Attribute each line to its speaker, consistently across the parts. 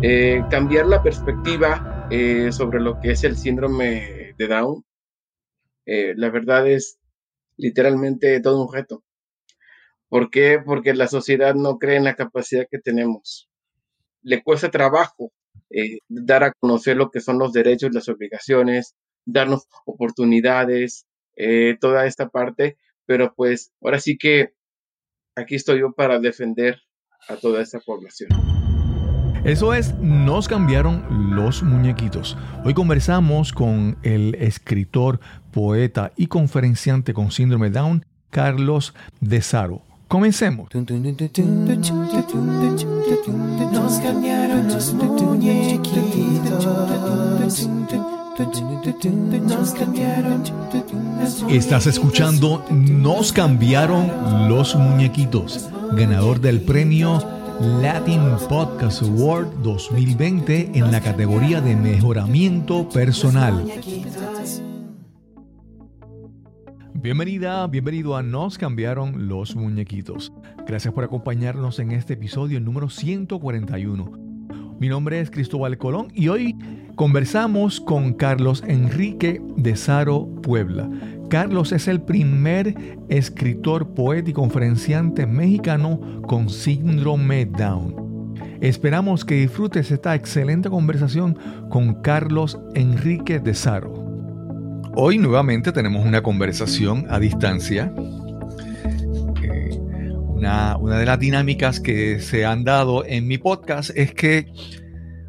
Speaker 1: Eh, cambiar la perspectiva eh, sobre lo que es el síndrome de Down, eh, la verdad es literalmente todo un reto. ¿Por qué? Porque la sociedad no cree en la capacidad que tenemos. Le cuesta trabajo dar a conocer lo que son los derechos, las obligaciones, darnos oportunidades, toda esta parte, pero pues ahora sí que aquí estoy yo para defender a toda esta población.
Speaker 2: Eso es, nos cambiaron los muñequitos. Hoy conversamos con el escritor, poeta y conferenciante con síndrome Down, Carlos De Saro. Comencemos. Nos cambiaron los muñequitos. Estás escuchando Nos cambiaron los muñequitos, ganador del premio Latin Podcast Award 2020 en la categoría de mejoramiento personal. Bienvenida, bienvenido a Nos cambiaron los muñequitos. Gracias por acompañarnos en este episodio número 141. Mi nombre es Cristóbal Colón y hoy conversamos con Carlos Enrique de Saro Puebla. Carlos es el primer escritor, poeta y conferenciante mexicano con síndrome Down. Esperamos que disfrutes esta excelente conversación con Carlos Enrique de Saro. Hoy nuevamente tenemos una conversación a distancia. Eh, una, de las dinámicas que se han dado en mi podcast es que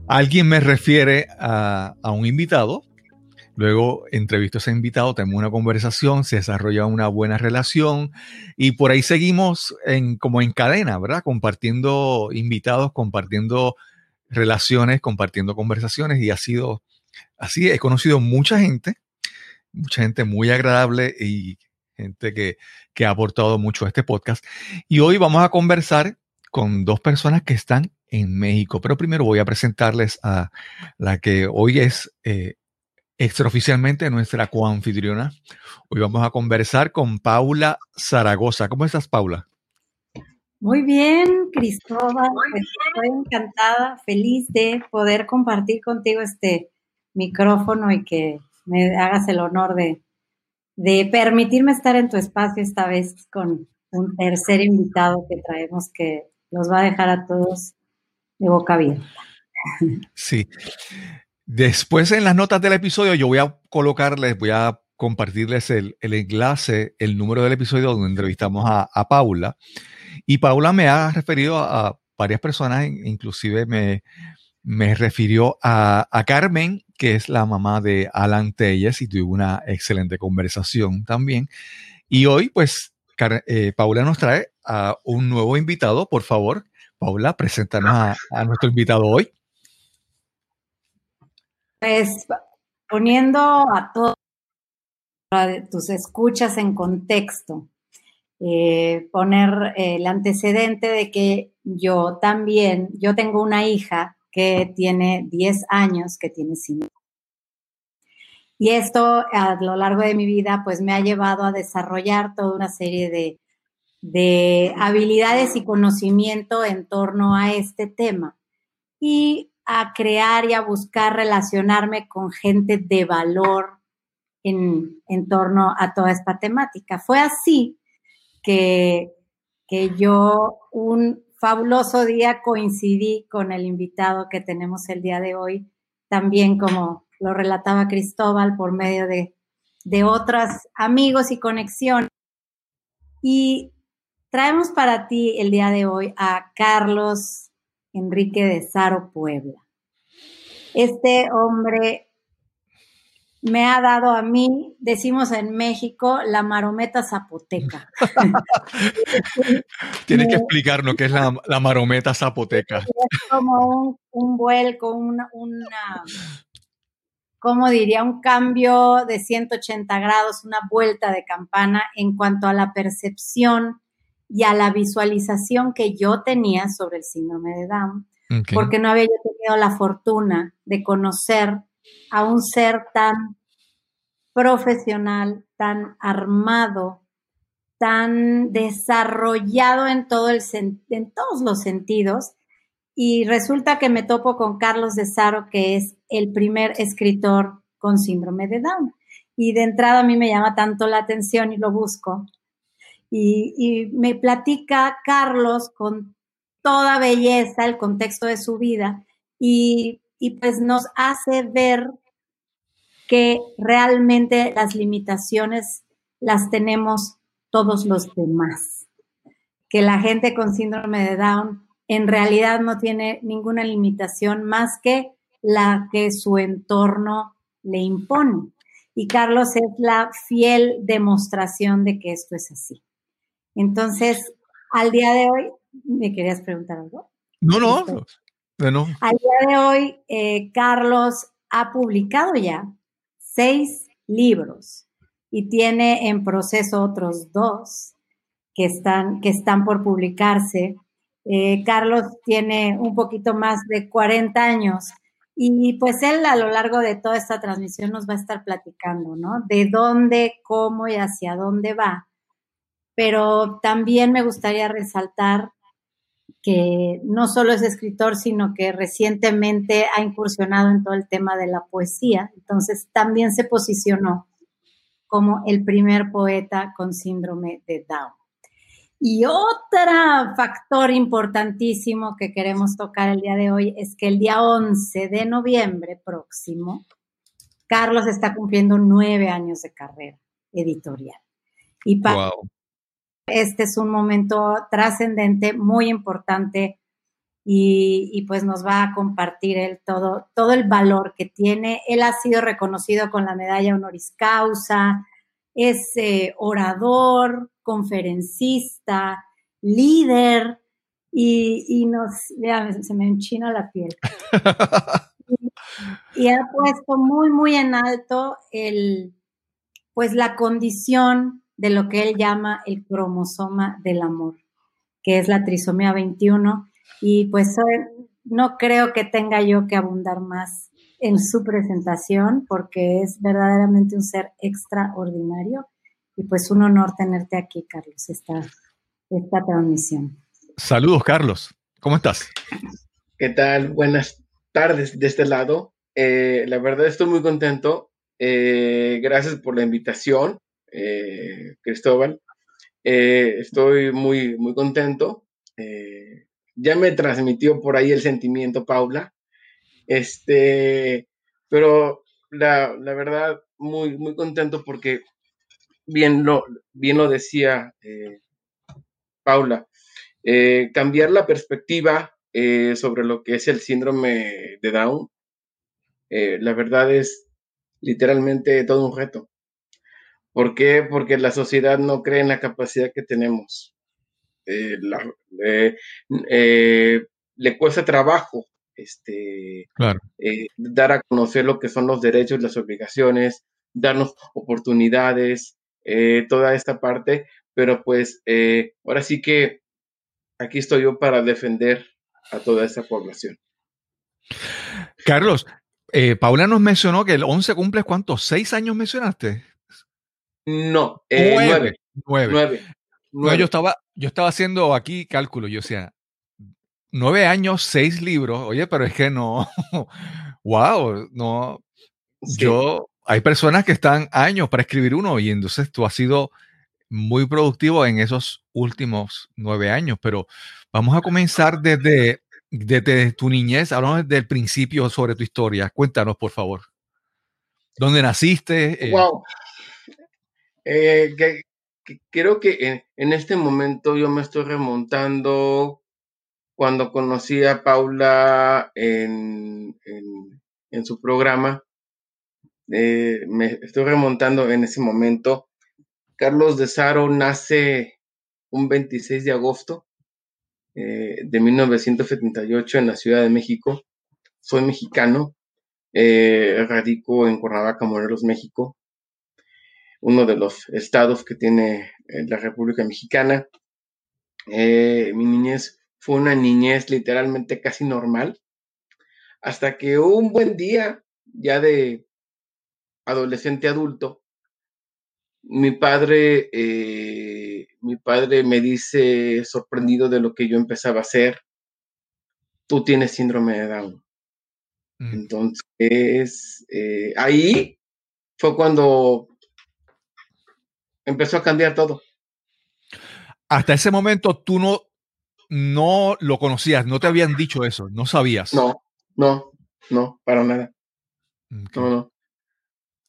Speaker 2: alguien me refiere a, a un invitado Luego entrevisto a ese invitado, tenemos una conversación, se desarrolla una buena relación y por ahí seguimos en, como en cadena, ¿verdad? Compartiendo invitados, compartiendo relaciones, compartiendo conversaciones y ha sido así. He conocido mucha gente, mucha gente muy agradable y gente que, que ha aportado mucho a este podcast. Y hoy vamos a conversar con dos personas que están en México. Pero primero voy a presentarles a la que hoy es eh, extraoficialmente nuestra coanfitriona. Hoy vamos a conversar con Paula Zaragoza. ¿Cómo estás, Paula?
Speaker 3: Muy bien, Cristóbal. Pues, estoy encantada, feliz de poder compartir contigo este micrófono y que me hagas el honor de, de permitirme estar en tu espacio esta vez con un tercer invitado que traemos que los va a dejar a todos de boca abierta.
Speaker 2: Sí. Después en las notas del episodio yo voy a colocarles, voy a compartirles el, enlace, el número del episodio donde entrevistamos a, Paula. Y Paula me ha referido a, varias personas, inclusive me, me refirió a, Carmen, que es la mamá de Alan Telles, y tuve una excelente conversación también. Y hoy, pues, eh, Paula nos trae a un nuevo invitado. Por favor, Paula, preséntanos a nuestro invitado hoy.
Speaker 3: Pues poniendo a todos tus escuchas en contexto, eh, poner el antecedente de que yo también, yo tengo una hija que tiene 10 años, que tiene 5. Y esto a lo largo de mi vida pues me ha llevado a desarrollar toda una serie de, de habilidades y conocimiento en torno a este tema. Y a crear y a buscar relacionarme con gente de valor en, torno a toda esta temática. Fue así que, que yo un fabuloso día coincidí con el invitado que tenemos el día de hoy, también como lo relataba Cristóbal por medio de, de otros amigos y conexiones. Y traemos para ti el día de hoy a Carlos Enrique de Saro Puebla. Este hombre me ha dado a mí, decimos en México, la marometa zapoteca.
Speaker 2: Tienes que explicarnos qué es la, marometa zapoteca.
Speaker 3: Es como un, vuelco, una, una, ¿cómo diría? Un cambio de 180 grados, una vuelta de campana en cuanto a la percepción y a la visualización que yo tenía sobre el síndrome de Down, porque no había tenido la fortuna de conocer a un ser tan profesional, tan armado, tan desarrollado en, todo el, en todos los sentidos y resulta que me topo con Carlos de Saro, que es el primer escritor con síndrome de Down. Y de entrada a mí me llama tanto la atención y lo busco. Y, me platica Carlos con toda belleza el contexto de su vida y pues nos hace ver que realmente las limitaciones las tenemos todos los demás. Que la gente con síndrome de Down en realidad no tiene ninguna limitación más que la que su entorno le impone. Y Carlos es la fiel demostración de que esto es así. Entonces, al día de hoy, ¿me querías preguntar algo?
Speaker 2: No, no, no.
Speaker 3: Al día de hoy, eh, Carlos ha publicado ya seis libros y tiene en proceso otros dos que están, que están por publicarse. Eh, Carlos tiene un poquito más de 40 años y pues él a lo largo de toda esta transmisión nos va a estar platicando, ¿no? De dónde, cómo y hacia dónde va. Pero también me gustaría resaltar que no solo es escritor, sino que recientemente ha incursionado en todo el tema de la poesía. Entonces también se posicionó como el primer poeta con síndrome de Down. Y otro factor importantísimo que queremos tocar el día de hoy es que el día 11 de noviembre próximo, Carlos está cumpliendo nueve años de carrera editorial. Y para este es un momento trascendente, muy importante, y, pues nos va a compartir él todo, todo el valor que tiene. Él ha sido reconocido con la medalla honoris causa, es eh, orador, conferencista, líder y, nos, se me enchina la piel. y, ha puesto muy, muy en alto el, pues la condición de lo que él llama el cromosoma del amor, que es la trisomía 21. Y pues no creo que tenga yo que abundar más en su presentación porque es verdaderamente un ser extraordinario y pues un honor tenerte aquí, Carlos, esta, esta transmisión.
Speaker 2: Saludos, Carlos. ¿Cómo estás?
Speaker 1: ¿Qué tal? Buenas tardes de este lado. Eh, la verdad estoy muy contento. Eh, gracias por la invitación, eh, Cristóbal. estoy muy, muy contento. ya me transmitió por ahí el sentimiento, Paula. Este, pero la, la verdad, muy, muy contento porque bien lo, bien lo decía eh, Paula, eh, cambiar la perspectiva eh, sobre lo que es el síndrome de Down, la verdad es literalmente todo un reto. ¿Por qué? Porque la sociedad no cree en la capacidad que tenemos. le cuesta trabajo este, dar a conocer lo que son los derechos, las obligaciones, darnos oportunidades, eh, toda esta parte, pero pues eh, ahora sí que aquí estoy yo para defender a toda esta población.
Speaker 2: Carlos, eh, Paula nos mencionó que el 11 cumple cuántos, seis años mencionaste.
Speaker 1: No, nueve.
Speaker 2: Nueve. yo estaba, yo estaba haciendo aquí cálculo, yo sea, nueve años, seis libros, oye, pero es que no, wow, no, yo hay personas que están años para escribir uno y entonces tú has sido muy productivo en esos últimos nueve años, pero vamos a comenzar desde, desde tu niñez, hablamos desde el principio sobre tu historia. Cuéntanos, por favor. ¿Dónde naciste?
Speaker 1: Wow. Eh, creo que en, este momento yo me estoy remontando cuando conocí a Paula en, en su programa eh, me estoy remontando en ese momento. Carlos de Saro nace un 26 de agosto eh, de 1978 en la Ciudad de México. Soy mexicano, eh, radico en Cuernavaca, Morelos, México, uno de los estados que tiene la República Mexicana. mi niñez fue una niñez literalmente casi normal, hasta que un buen día, ya de adolescente adulto, mi padre, eh, mi padre me dice sorprendido de lo que yo empezaba a hacer. tú tienes síndrome de Down. Mm. Entonces, eh, ahí fue cuando empezó a cambiar todo.
Speaker 2: Hasta ese momento tú no, no lo conocías, no te habían dicho eso, no sabías.
Speaker 1: No, no, no, para nada. No, no.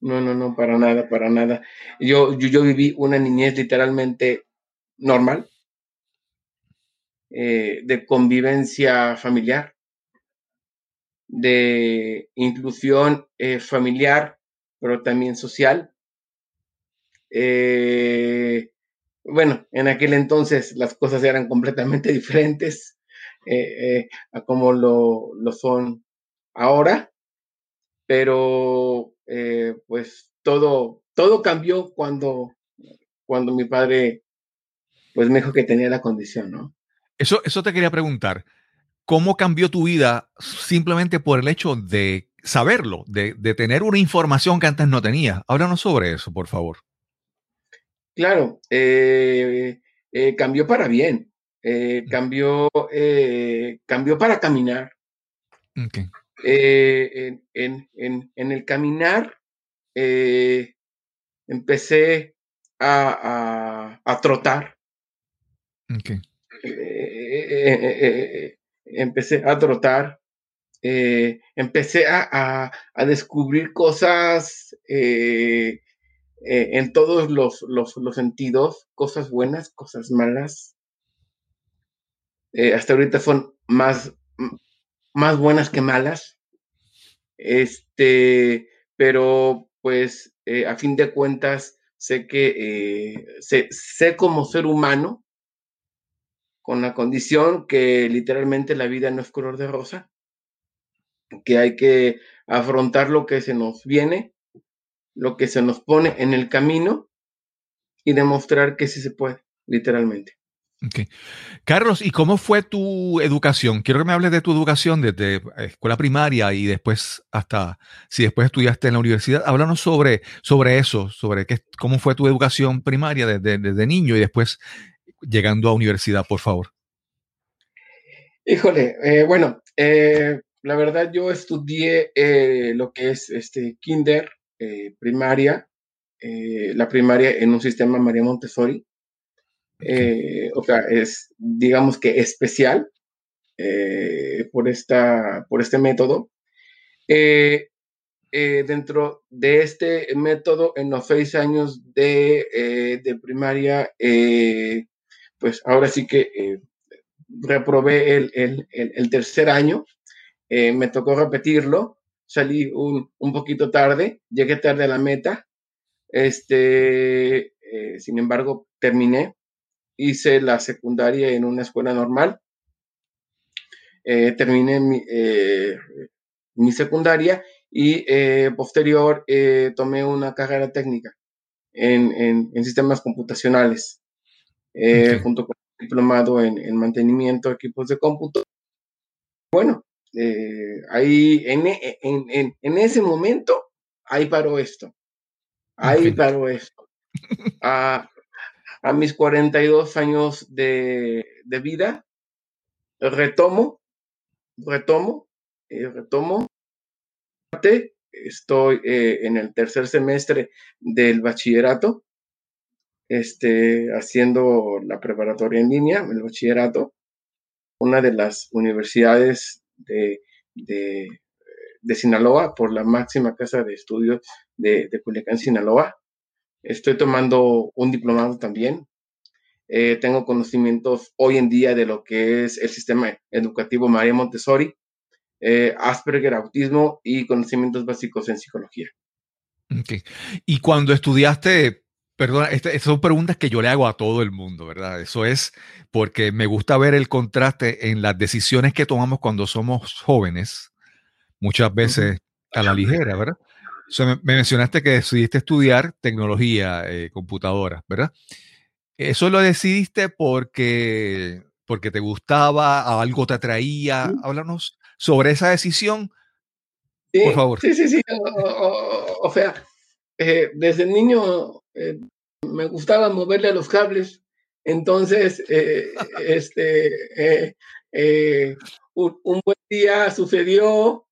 Speaker 1: No, no, no, para nada, para nada. Yo, yo, yo viví una niñez literalmente normal, eh, de convivencia familiar, de inclusión eh, familiar, pero también social. Eh, bueno, en aquel entonces las cosas eran completamente diferentes a como lo, lo, son ahora, pero pues todo, todo cambió cuando, cuando mi padre pues me dijo que tenía la condición, ¿no?
Speaker 2: Eso, eso te quería preguntar. ¿Cómo cambió tu vida simplemente por el hecho de saberlo, de, tener una información que antes no tenía? Háblanos sobre eso, por favor.
Speaker 1: Claro, eh, eh, cambió para bien, eh, cambió, cambió para caminar. En, el caminar empecé a, a trotar. Eh, empecé a trotar, eh, empecé a, descubrir cosas eh, en todos los, sentidos, cosas buenas, cosas malas. hasta ahorita son más, más buenas que malas. Este, pero pues a fin de cuentas sé que sé, sé como ser humano con la condición que literalmente la vida no es color de rosa, que hay que afrontar lo que se nos viene, lo que se nos pone en el camino y demostrar que sí se puede, literalmente.
Speaker 2: Okay. Carlos, ¿y cómo fue tu educación? Quiero que me hables de tu educación desde escuela primaria y después hasta, si después estudiaste en la universidad, háblanos sobre, sobre eso, sobre qué, cómo fue tu educación primaria desde, desde niño y después llegando a universidad, por favor?
Speaker 1: Híjole, eh, bueno, eh, la verdad yo estudié eh, lo que es este kinder, primaria, la primaria en un sistema María Montessori. o sea, es, digamos que especial por, esta, por este método. dentro de este método, en los seis años de, de primaria, pues ahora sí que eh, reprobé el, tercer año, eh, me tocó repetirlo, salí un, poquito tarde, llegué tarde a la meta, este, eh, sin embargo, terminé, hice la secundaria en una escuela normal, terminé mi, secundaria y posterior tomé una carrera técnica en sistemas computacionales. Eh, junto con un diplomado en, mantenimiento de equipos de cómputo. Bueno, eh, ahí en, en, en, ese momento, ahí paró esto. Ahí paró esto. A, a mis 42 años de, de vida, retomo, retomo, eh, retomo. Estoy en el tercer semestre del bachillerato este, haciendo la preparatoria en línea, el bachillerato, una de las universidades de, de, Sinaloa, por la máxima casa de estudios de, de Culiacán, Sinaloa. Estoy tomando un diplomado también. Eh, tengo conocimientos hoy en día de lo que es el sistema educativo María Montessori, eh, Asperger, autismo y conocimientos básicos en psicología.
Speaker 2: Y cuando estudiaste Perdona, estas son preguntas que yo le hago a todo el mundo, ¿verdad? Eso es porque me gusta ver el contraste en las decisiones que tomamos cuando somos jóvenes, muchas veces a la ligera, ¿verdad? me, mencionaste que decidiste estudiar tecnología, eh, computadora, ¿verdad? ¿Eso lo decidiste porque, porque te gustaba, algo te atraía? Háblanos sobre esa decisión, por favor.
Speaker 1: Sí, sí, sí. O, sea, eh, desde niño eh, me gustaba moverle a los cables. Entonces, eh, este, un, buen día sucedió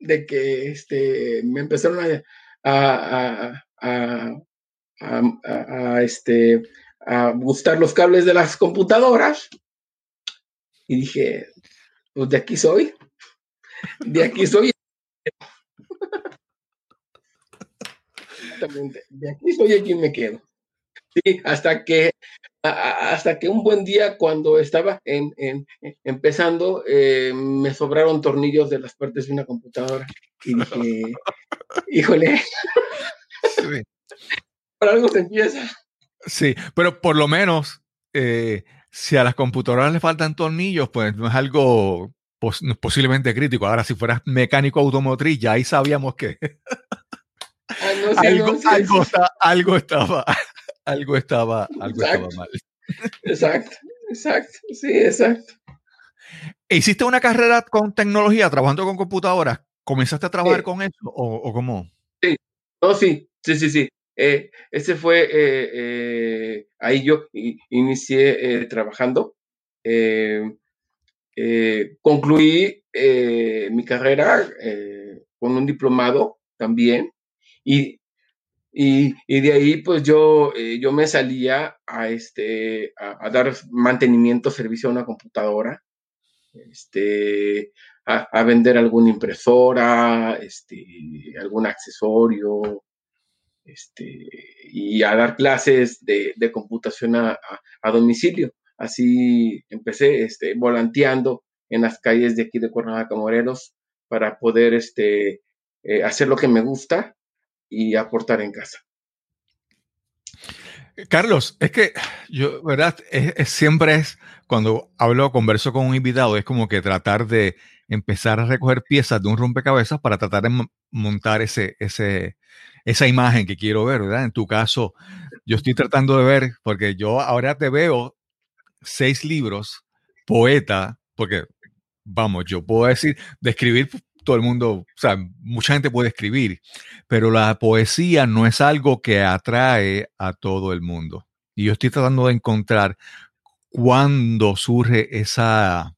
Speaker 1: de que este, me empezaron a, a, este, a gustar los cables de las computadoras y dije, pues de aquí soy, de aquí soy. Exactamente, de aquí soy aquí me quedo. Sí, hasta que hasta que un buen día cuando estaba en, empezando eh, me sobraron tornillos de las partes de una computadora y dije, híjole, sí. por algo se empieza.
Speaker 2: Sí, pero por lo menos eh, si a las computadoras le faltan tornillos, pues no es algo posiblemente crítico. Ahora, si fueras mecánico automotriz, ya ahí sabíamos que algo, algo, estaba algo estaba, algo estaba mal.
Speaker 1: Exacto, exacto, sí, exacto.
Speaker 2: ¿E ¿Hiciste una carrera con tecnología, trabajando con computadoras? ¿Comenzaste a trabajar con eso o, cómo?
Speaker 1: Sí, no, sí, sí, sí, sí. Eh, ese fue, eh, eh, ahí yo inicié trabajando. concluí mi carrera con un diplomado también y y, de ahí, pues yo, eh, yo me salía a, este, a, dar mantenimiento, servicio a una computadora, este, a, vender alguna impresora, este, algún accesorio, este, y a dar clases de, computación a, domicilio. Así empecé este, volanteando en las calles de aquí de Cuernavaca, Morelos, para poder este, eh, hacer lo que me gusta y aportar en casa.
Speaker 2: Carlos, es que yo, ¿verdad? Es, siempre es cuando hablo, converso con un invitado, es como que tratar de empezar a recoger piezas de un rompecabezas para tratar de montar ese, ese, esa imagen que quiero ver, ¿verdad? En tu caso, yo estoy tratando de ver, porque yo ahora te veo seis libros, poeta, porque, vamos, yo puedo decir, describir todo el mundo, o sea, mucha gente puede escribir, pero la poesía no es algo que atrae a todo el mundo. Y yo estoy tratando de encontrar cuándo surge esa,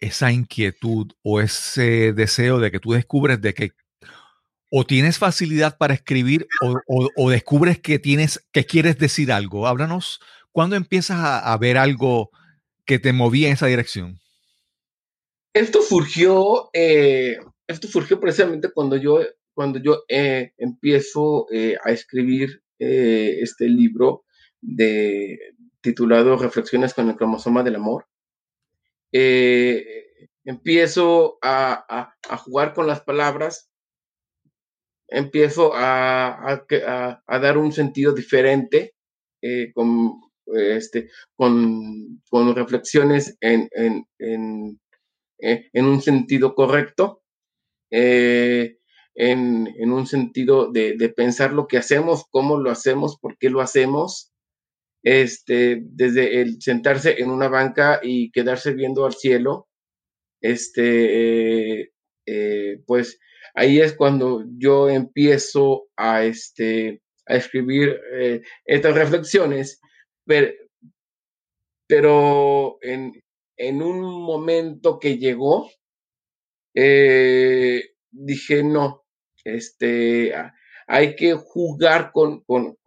Speaker 2: esa inquietud o ese deseo de que tú descubres de que o tienes facilidad para escribir o, descubres que tienes que quieres decir algo. Háblanos, ¿cuándo empiezas a, a ver algo que te movía en esa dirección?
Speaker 1: Esto surgió, eh, esto surgió precisamente cuando yo, cuando yo eh, empiezo eh, a escribir este libro titulado Reflexiones con el cromosoma del amor. empiezo a, jugar con las palabras, empiezo a, dar un sentido diferente con, este, con, reflexiones en, eh, en un sentido correcto, eh, en, un sentido de, pensar lo que hacemos, cómo lo hacemos, por qué lo hacemos, este, desde el sentarse en una banca y quedarse viendo al cielo, este, eh, pues ahí es cuando yo empiezo a, este, a escribir estas reflexiones, pero, pero en, en un momento que llegó, eh, dije, no, este, hay que jugar con, con,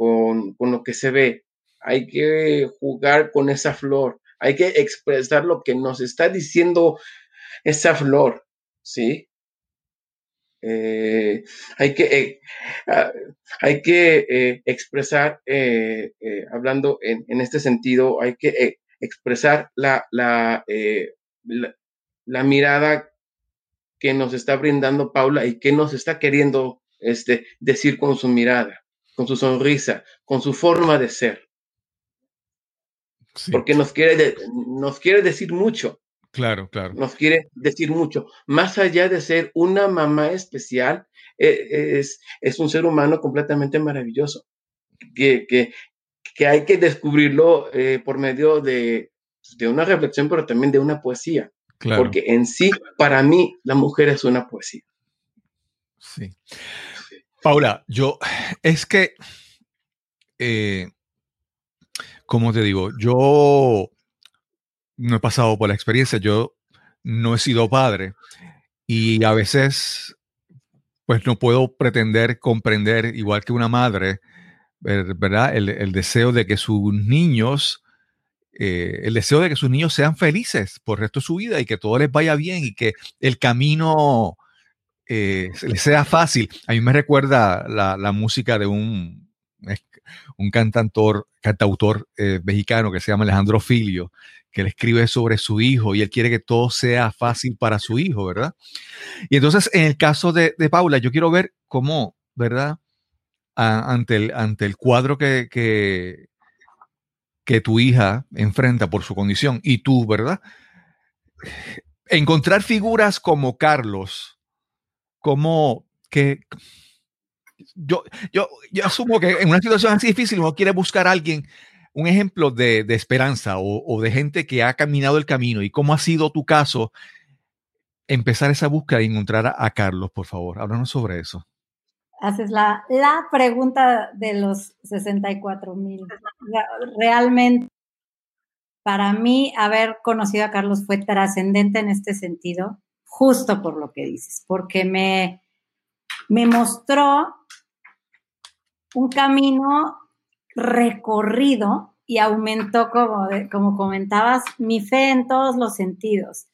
Speaker 1: lo que se ve, hay que jugar con esa flor, hay que expresar lo que nos está diciendo esa flor, ¿sí? Eh, hay que, eh, ah, hay que expresar, hablando en, en, este sentido, hay que expresar eh, la, la, mirada que nos está brindando Paula y que nos está queriendo este, decir con su mirada, con su sonrisa, con su forma de ser. Porque nos quiere, nos quiere decir mucho.
Speaker 2: Claro, claro.
Speaker 1: Nos quiere decir mucho. Más allá de ser una mamá especial, e, es, es un ser humano completamente maravilloso. Que, que, que hay que descubrirlo eh, por medio de, de, una reflexión, pero también de una poesía. Porque en sí, para mí, la mujer es una poesía.
Speaker 2: Sí. Paula, yo, es que, eh, como te digo, yo no he pasado por la experiencia, yo no he sido padre y a veces pues no puedo pretender comprender, igual que una madre, ¿verdad? El, deseo de que sus niños, eh, el deseo de que sus niños sean felices por el resto de su vida y que todo les vaya bien y que el camino eh, les sea fácil. A mí me recuerda la, música de un, un cantautor, cantautor eh, mexicano que se llama Alejandro Filio, que él escribe sobre su hijo y él quiere que todo sea fácil para su hijo, ¿verdad? Y entonces, en el caso de, Paula, yo quiero ver cómo, ¿verdad? Ante, el, ante el cuadro que, que, tu hija enfrenta por su condición y tú, ¿verdad? Encontrar figuras como Carlos, como que yo, yo, yo asumo que en una situación así difícil uno quiere buscar a alguien un ejemplo de, esperanza o, de gente que ha caminado el camino y cómo ha sido tu caso empezar esa búsqueda y encontrar a, Carlos, por favor. Háblanos sobre eso.
Speaker 3: Haces la, la pregunta de los 64 mil. Realmente, para mí, haber conocido a Carlos fue trascendente en este sentido, justo por lo que dices, porque me, me mostró un camino recorrido y aumentó, como, como comentabas, mi fe en todos los sentidos.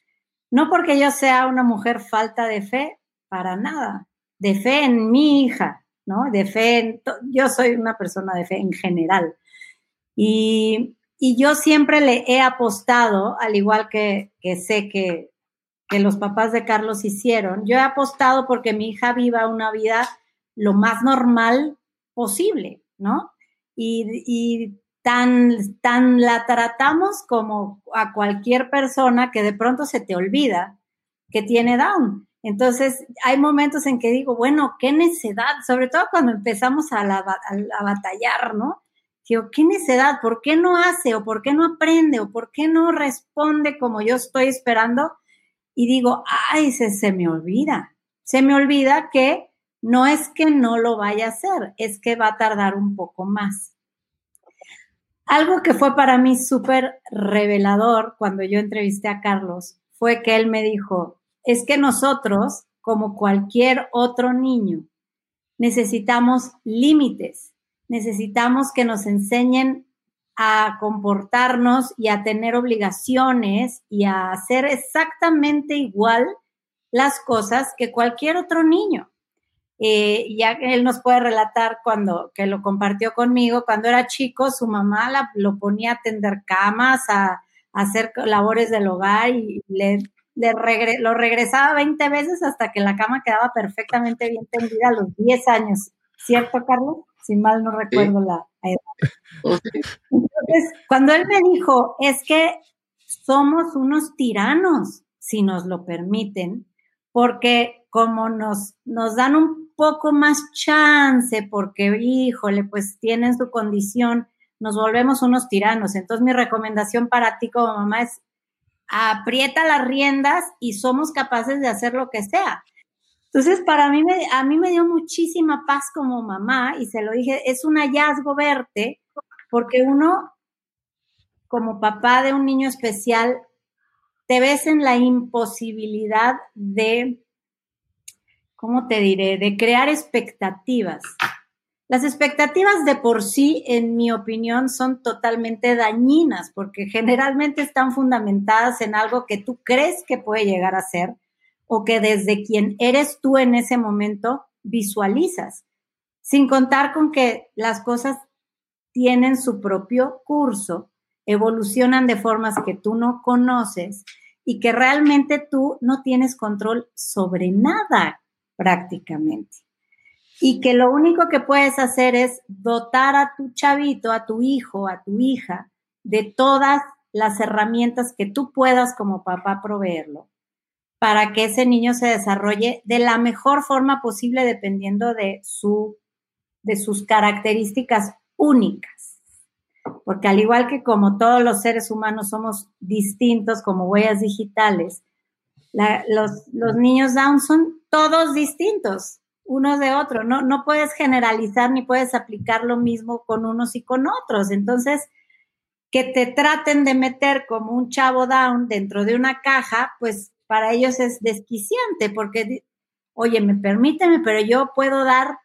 Speaker 3: No porque yo sea una mujer falta de fe, para nada. De fe en mi hija, ¿no? De fe en. Yo soy una persona de fe en general. Y, yo siempre le he apostado, al igual que, que sé que, que los papás de Carlos hicieron, yo he apostado porque mi hija viva una vida lo más normal posible, ¿no? y, tan, tan la tratamos como a cualquier persona que de pronto se te olvida que tiene Down. Entonces, hay momentos en que digo, bueno, qué necedad, sobre todo cuando empezamos a, batallar, ¿no? Digo, qué necedad, ¿por qué no hace o por qué no aprende o por qué no responde como yo estoy esperando? Y digo, ay, se, se me olvida, se me olvida que no es que no lo vaya a hacer, es que va a tardar un poco más. Algo que fue para mí súper revelador cuando yo entrevisté a Carlos fue que él me dijo, es que nosotros, como cualquier otro niño, necesitamos límites, necesitamos que nos enseñen a comportarnos y a tener obligaciones y a hacer exactamente igual las cosas que cualquier otro niño. Eh, ya él nos puede relatar cuando, que lo compartió conmigo, cuando era chico, su mamá lo ponía a tender camas, a, hacer labores del hogar y le, lo regresaba 20 veces hasta que la cama quedaba perfectamente bien tendida a los 10 años. ¿Cierto, Carlos? Si mal no recuerdo la edad. Entonces, cuando él me dijo, es que somos unos tiranos, si nos lo permiten, porque como nos, nos dan un poco más chance, porque, híjole, pues tienen su condición, nos volvemos unos tiranos. Entonces, mi recomendación para ti como mamá es aprieta las riendas y somos capaces de hacer lo que sea. Entonces, para mí, me, a mí me dio muchísima paz como mamá y se lo dije, es un hallazgo verte, porque uno, como papá de un niño especial, te ves en la imposibilidad de, ¿cómo te diré?, de crear expectativas. Las expectativas de por sí, en mi opinión, son totalmente dañinas porque generalmente están fundamentadas en algo que tú crees que puede llegar a ser o que desde quien eres tú en ese momento visualizas, sin contar con que las cosas tienen su propio curso evolucionan de formas que tú no conoces y que realmente tú no tienes control sobre nada prácticamente. Y que lo único que puedes hacer es dotar a tu chavito, a tu hijo, a tu hija, de todas las herramientas que tú puedas como papá proveerlo para que ese niño se desarrolle de la mejor forma posible dependiendo de, su, de sus características únicas. Porque al igual que como todos los seres humanos somos distintos como huellas digitales, los, niños Down son todos distintos, unos de otros. No, no puedes generalizar ni puedes aplicar lo mismo con unos y con otros. Entonces, que te traten de meter como un chavo Down dentro de una caja, pues para ellos es desquiciante porque, oye, me permíteme, pero yo puedo dar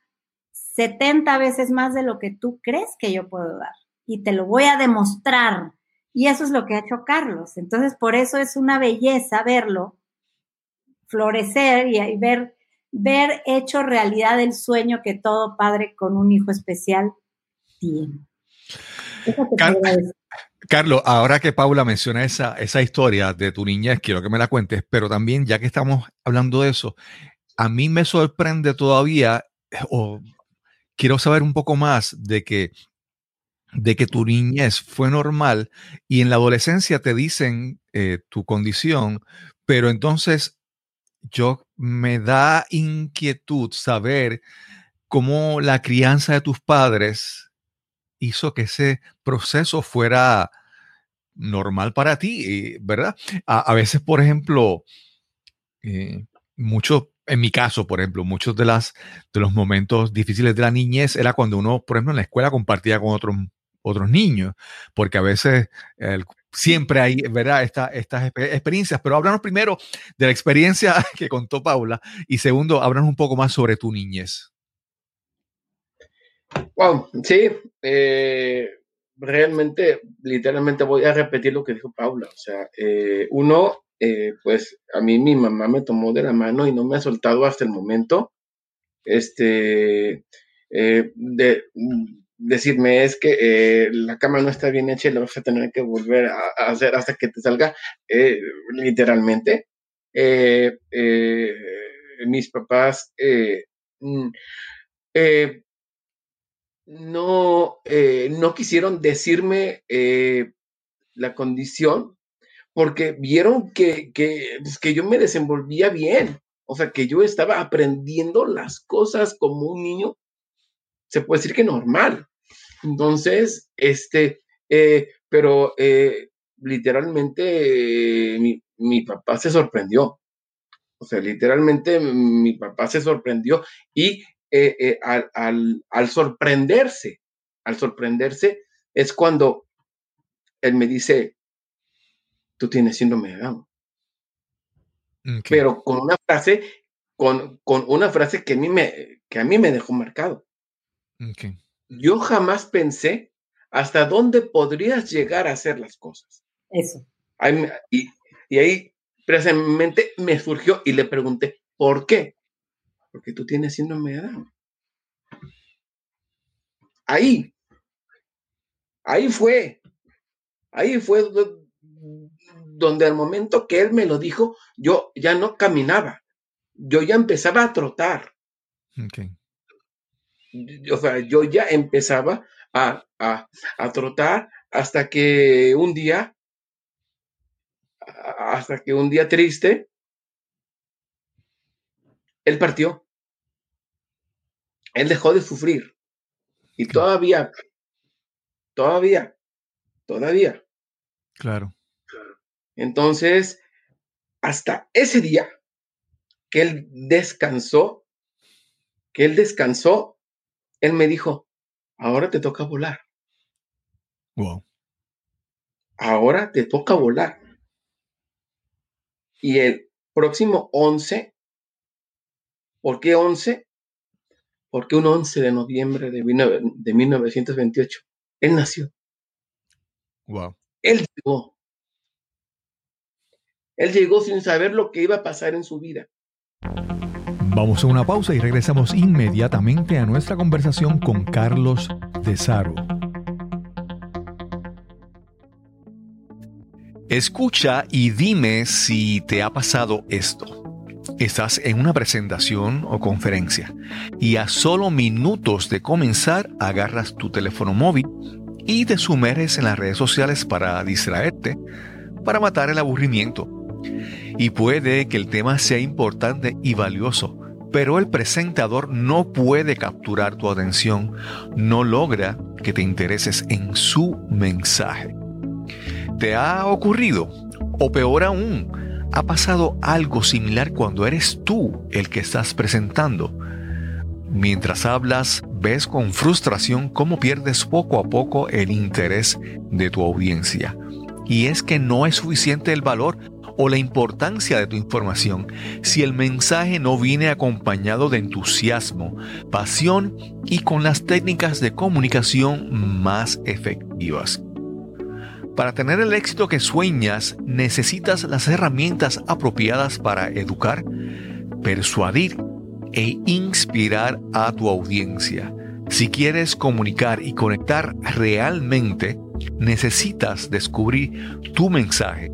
Speaker 3: 70 veces más de lo que tú crees que yo puedo dar y te lo voy a demostrar. Y eso es lo que ha hecho Carlos. Entonces, por eso es una belleza verlo florecer y, ver, ver hecho realidad el sueño que todo padre con un hijo especial tiene.
Speaker 2: Carlos, ahora que Paula menciona esa, esa historia de tu niñez, quiero que me la cuentes, pero también, ya que estamos hablando de eso, a mí me sorprende todavía, o quiero saber un poco más de que, de que tu niñez fue normal y en la adolescencia te dicen eh, tu condición, pero entonces yo me da inquietud saber cómo la crianza de tus padres hizo que ese proceso fuera normal para ti, ¿verdad? A, veces, por ejemplo, eh, en mi caso, por ejemplo, muchos de, las, de los momentos difíciles de la niñez era cuando uno, por ejemplo, en la escuela compartía con otros, otros niños, porque a veces siempre hay, ¿verdad? estas experiencias, pero háblanos primero de la experiencia que contó Paula y segundo, háblanos un poco más sobre tu niñez.
Speaker 1: Wow, sí, eh, realmente, literalmente voy a repetir lo que dijo Paula. O sea, eh, uno, eh, pues a mí mi mamá me tomó de la mano y no me ha soltado hasta el momento. Este, de, decirme es que la cama no está bien hecha y la vas a tener que volver a, hacer hasta que te salga, literalmente. mis papás mm, no, eh, no quisieron decirme eh, la condición porque vieron que, pues, que, yo me desenvolvía bien, o sea, que yo estaba aprendiendo las cosas como un niño, se puede decir que normal. Entonces, este, eh, pero literalmente mi, mi papá se sorprendió. O sea, literalmente mi papá se sorprendió y eh, eh, al, sorprenderse, al sorprenderse es cuando él me dice, tú tienes síndrome de Down. Pero con una frase, con, con, una frase que a mí me, que a mí me dejó marcado. Yo jamás pensé hasta dónde podrías llegar a hacer las cosas.
Speaker 3: Eso.
Speaker 1: y, y ahí precisamente me surgió y le pregunté, ¿por qué? porque tú tienes síndrome de Down. Ahí, ahí fue, ahí fue donde al momento que él me lo dijo, yo ya no caminaba, yo ya empezaba a trotar. O sea, yo ya empezaba a, a trotar hasta que un día, hasta que un día triste, él partió él dejó de sufrir. Y todavía, todavía, todavía.
Speaker 2: Claro.
Speaker 1: Entonces, hasta ese día que él descansó, que él descansó, él me dijo, ahora te toca volar.
Speaker 2: Wow.
Speaker 1: Ahora te toca volar. Y el próximo 11, ¿por qué 11? porque un 11 de noviembre de, 1928, él nació.
Speaker 2: Wow.
Speaker 1: Él llegó. Él llegó sin saber lo que iba a pasar en su vida.
Speaker 2: Vamos a una pausa y regresamos inmediatamente a nuestra conversación con Carlos de Saro. Escucha y dime si te ha pasado esto. Estás en una presentación o conferencia y a solo minutos de comenzar agarras tu teléfono móvil y te sumerges en las redes sociales para distraerte, para matar el aburrimiento. Y puede que el tema sea importante y valioso, pero el presentador no puede capturar tu atención, no logra que te intereses en su mensaje. ¿Te ha ocurrido? O peor aún, ¿Ha pasado algo similar cuando eres tú el que estás presentando? Mientras hablas, ves con frustración cómo pierdes poco a poco el interés de tu audiencia. Y es que no es suficiente el valor o la importancia de tu información si el mensaje no viene acompañado de entusiasmo, pasión y con las técnicas de comunicación más efectivas. Para tener el éxito que sueñas, necesitas las herramientas apropiadas para educar, persuadir e inspirar a tu audiencia. Si quieres comunicar y conectar realmente, necesitas descubrir tu mensaje,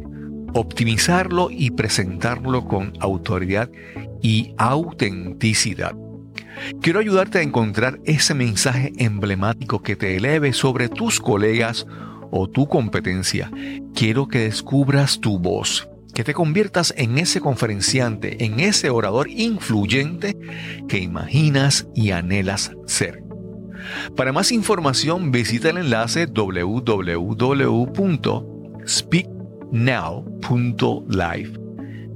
Speaker 2: optimizarlo y presentarlo con autoridad y autenticidad. Quiero ayudarte a encontrar ese mensaje emblemático que te eleve sobre tus colegas o tu competencia. Quiero que descubras tu voz, que te conviertas en ese conferenciante, en ese orador influyente que imaginas y anhelas ser. Para más información visita el enlace www.speaknow.live.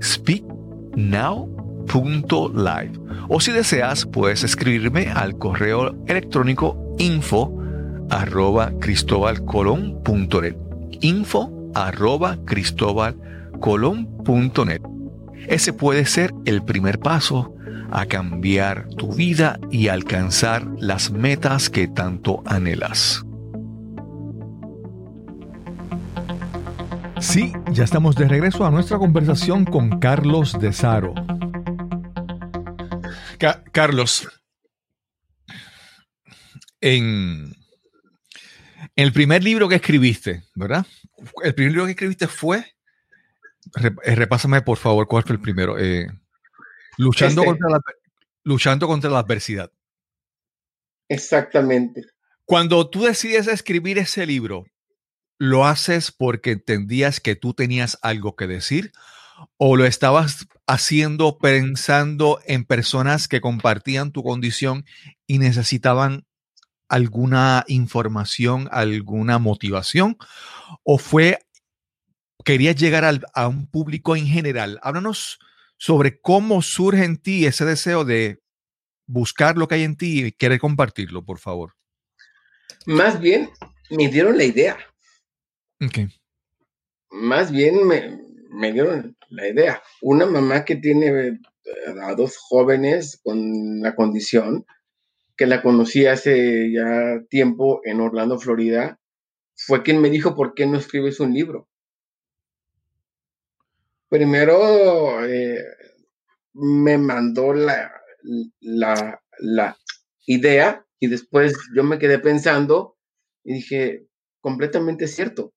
Speaker 2: Speaknow.live. O si deseas, puedes escribirme al correo electrónico info arroba cristobalcolón.net. Info arroba cristobalcolón.net. Ese puede ser el primer paso a cambiar tu vida y alcanzar las metas que tanto anhelas. Sí, ya estamos de regreso a nuestra conversación con Carlos de Saro. Carlos, en, el primer libro que escribiste, ¿verdad? El primer libro que escribiste fue, eh, repásame por favor cuál fue el primero. Eh, luchando, este. contra la, luchando contra la adversidad.
Speaker 1: Exactamente.
Speaker 2: Cuando tú decides escribir ese libro, ¿lo haces porque entendías que tú tenías algo que decir? ¿O lo estabas haciendo pensando en personas que compartían tu condición y necesitaban alguna información, alguna motivación? ¿O fue, querías llegar a un público en general? Háblanos sobre cómo surge en ti ese deseo de buscar lo que hay en ti y querer compartirlo, por favor.
Speaker 1: Más bien, me dieron la idea. Más bien me, me dieron la idea. Una mamá que tiene eh, a dos jóvenes con la condición, que la conocí hace ya tiempo en Orlando, Florida, fue quien me dijo, ¿por qué no escribes un libro? Primero eh, me mandó la, la, la idea y después yo me quedé pensando y dije, completamente cierto,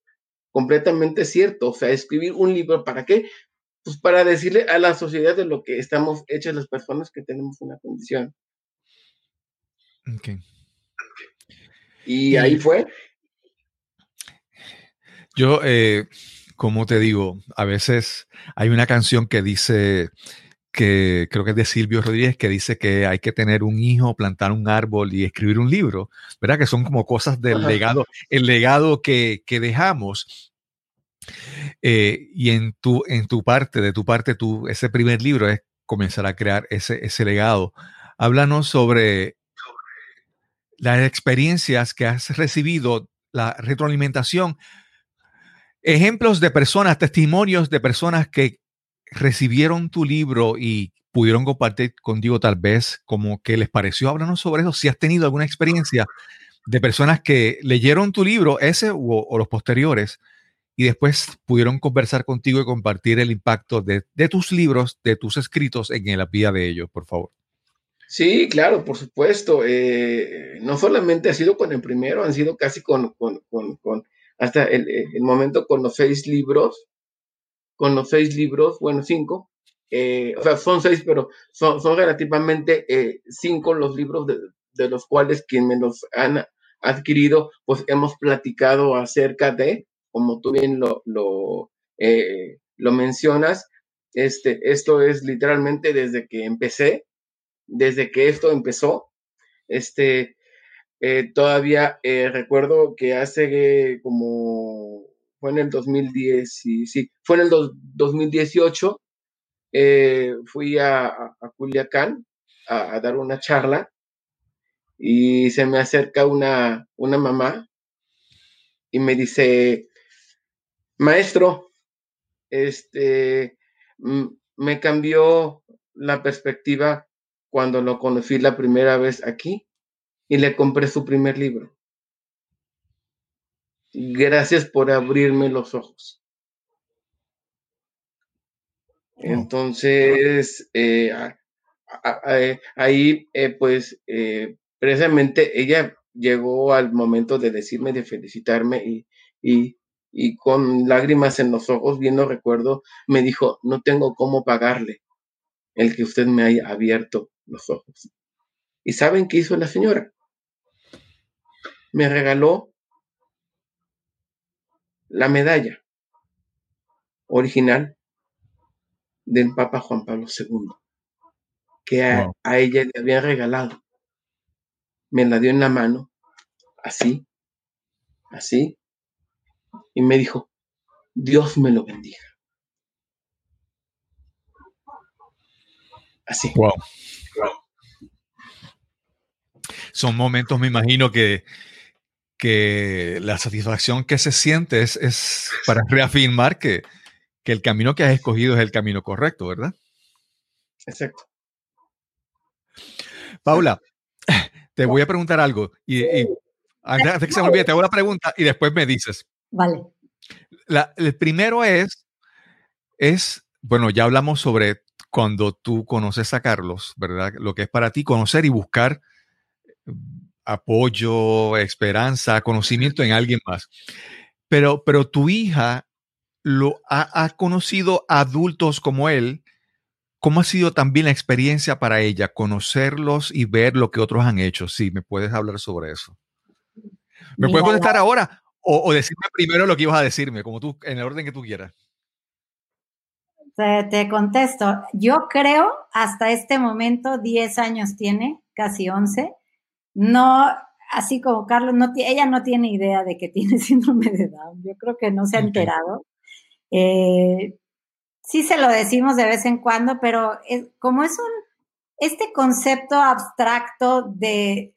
Speaker 1: completamente cierto. O sea, escribir un libro, ¿para qué? Pues para decirle a la sociedad de lo que estamos hechas las personas que tenemos una condición. Y, ahí fue.
Speaker 2: Yo, eh, como te digo, a veces hay una canción que dice que creo que es de Silvio Rodríguez, que dice que hay que tener un hijo, plantar un árbol y escribir un libro, ¿verdad? Que son como cosas del legado, el legado que, dejamos. Eh, y en tu, en tu parte, de tu parte, tu, ese primer libro es comenzar a crear ese, ese legado. Háblanos sobre las experiencias que has recibido, la retroalimentación, ejemplos de personas, testimonios de personas que recibieron tu libro y pudieron compartir contigo tal vez como que les pareció. Háblanos sobre eso. Si has tenido alguna experiencia de personas que leyeron tu libro, ese o, los posteriores, y después pudieron conversar contigo y compartir el impacto de, tus libros, de tus escritos en la vida de ellos, por favor.
Speaker 1: Sí, claro, por supuesto. Eh, no solamente ha sido con el primero, han sido casi con, con, con, hasta el, el, momento con los seis libros, con los seis libros, bueno, cinco, eh, o sea, son seis, pero son, son relativamente eh, cinco los libros de, de, los cuales quien me los han adquirido, pues hemos platicado acerca de, como tú bien lo, lo, lo mencionas, este, esto es literalmente desde que empecé, desde que esto empezó. Este, eh, todavía eh, recuerdo que hace como, fue en el 2010, sí, sí fue en el 2018, eh, fui a, a, Culiacán a, dar una charla y se me acerca una, una mamá y me dice, maestro, este, me cambió la perspectiva cuando lo conocí la primera vez aquí y le compré su primer libro. Gracias por abrirme los ojos. Entonces, eh, eh, ahí, eh, pues, precisamente ella llegó al momento de decirme, de felicitarme y, y, y con lágrimas en los ojos, viendo recuerdo, me dijo, no tengo cómo pagarle el que usted me haya abierto los ojos. ¿Y saben qué hizo la señora? Me regaló la medalla original del Papa Juan Pablo II, que a, a ella le habían regalado. Me la dio en la mano, así, así, y me dijo, Dios me lo bendiga. Así.
Speaker 2: Wow. Son momentos, me imagino, que, que la satisfacción que se siente es, para reafirmar que, que, el camino que has escogido es el camino correcto, ¿verdad?
Speaker 1: Exacto.
Speaker 2: Paula, te voy a preguntar algo y, antes, de que se me olvide, te hago una pregunta y después me dices.
Speaker 3: Vale.
Speaker 2: el primero es, es, bueno, ya hablamos sobre cuando tú conoces a Carlos, ¿verdad? Lo que es para ti conocer y buscar apoyo, esperanza, conocimiento en alguien más. Pero, pero tu hija lo ha, conocido adultos como él. ¿Cómo ha sido también la experiencia para ella conocerlos y ver lo que otros han hecho? Sí, me puedes hablar sobre eso. ¿Me puedes contestar ahora o, o, decirme primero lo que ibas a decirme, como tú, en el orden que tú quieras?
Speaker 3: Te, contesto. Yo creo, hasta este momento, 10 años tiene, casi 11. No, así como Carlos, no, ella no tiene idea de que tiene síndrome de Down. Yo creo que no se ha enterado. Eh, sí se lo decimos de vez en cuando, pero como es un, este concepto abstracto de,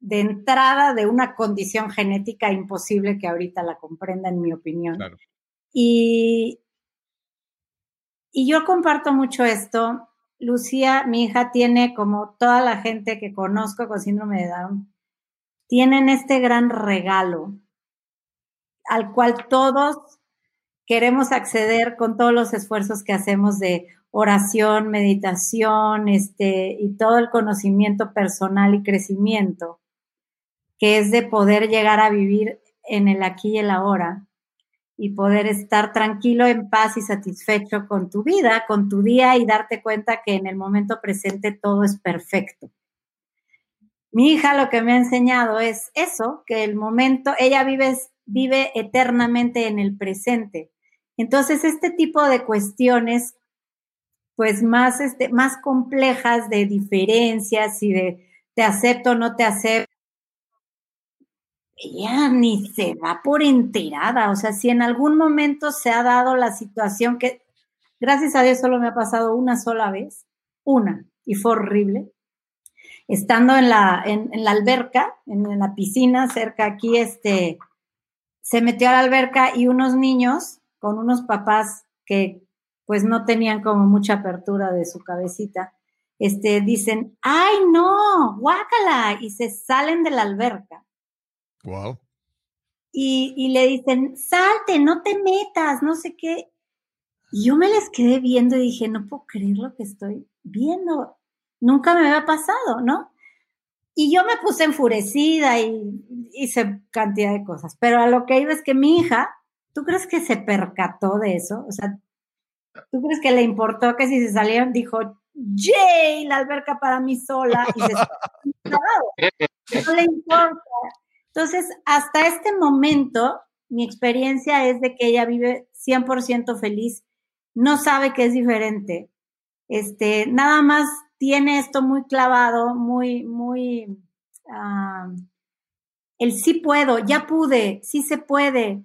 Speaker 3: de entrada de una condición genética imposible que ahorita la comprenda, en mi opinión. Y, y yo comparto mucho esto. Lucía, mi hija, tiene como toda la gente que conozco con síndrome de Down, tienen este gran regalo al cual todos queremos acceder con todos los esfuerzos que hacemos de oración, meditación, este, y todo el conocimiento personal y crecimiento, que es de poder llegar a vivir en el aquí y el ahora y poder estar tranquilo, en paz y satisfecho con tu vida, con tu día y darte cuenta que en el momento presente todo es perfecto. Mi hija lo que me ha enseñado es eso, que el momento, ella vive, vive eternamente en el presente. Entonces, este tipo de cuestiones, pues más, este, más complejas de diferencias y de te acepto o no te acepto, ella ni se va por enterada. O sea, si en algún momento se ha dado la situación que, gracias a Dios, solo me ha pasado una sola vez, una, y fue horrible. Estando en la, en, la alberca, en, la piscina, cerca aquí, este, se metió a la alberca y unos niños con unos papás que pues no tenían como mucha apertura de su cabecita, este, dicen, ay no, guácala, y se salen de la alberca
Speaker 2: Wow.
Speaker 3: Y, le dicen, salte, no te metas, no sé qué. Y yo me les quedé viendo y dije, no puedo creer lo que estoy viendo. Nunca me había pasado, ¿no? Y yo me puse enfurecida y hice cantidad de cosas. Pero a lo que iba es que mi hija, ¿tú crees que se percató de eso? O sea, ¿tú crees que le importó que si se salieron, dijo, ¡Yay! La alberca para mí sola. Y se no le importa. Entonces, hasta este momento, mi experiencia es de que ella vive 100% feliz, no sabe que es diferente. Este, nada más tiene esto muy clavado, muy, muy, ah, el sí puedo, ya pude, sí se puede.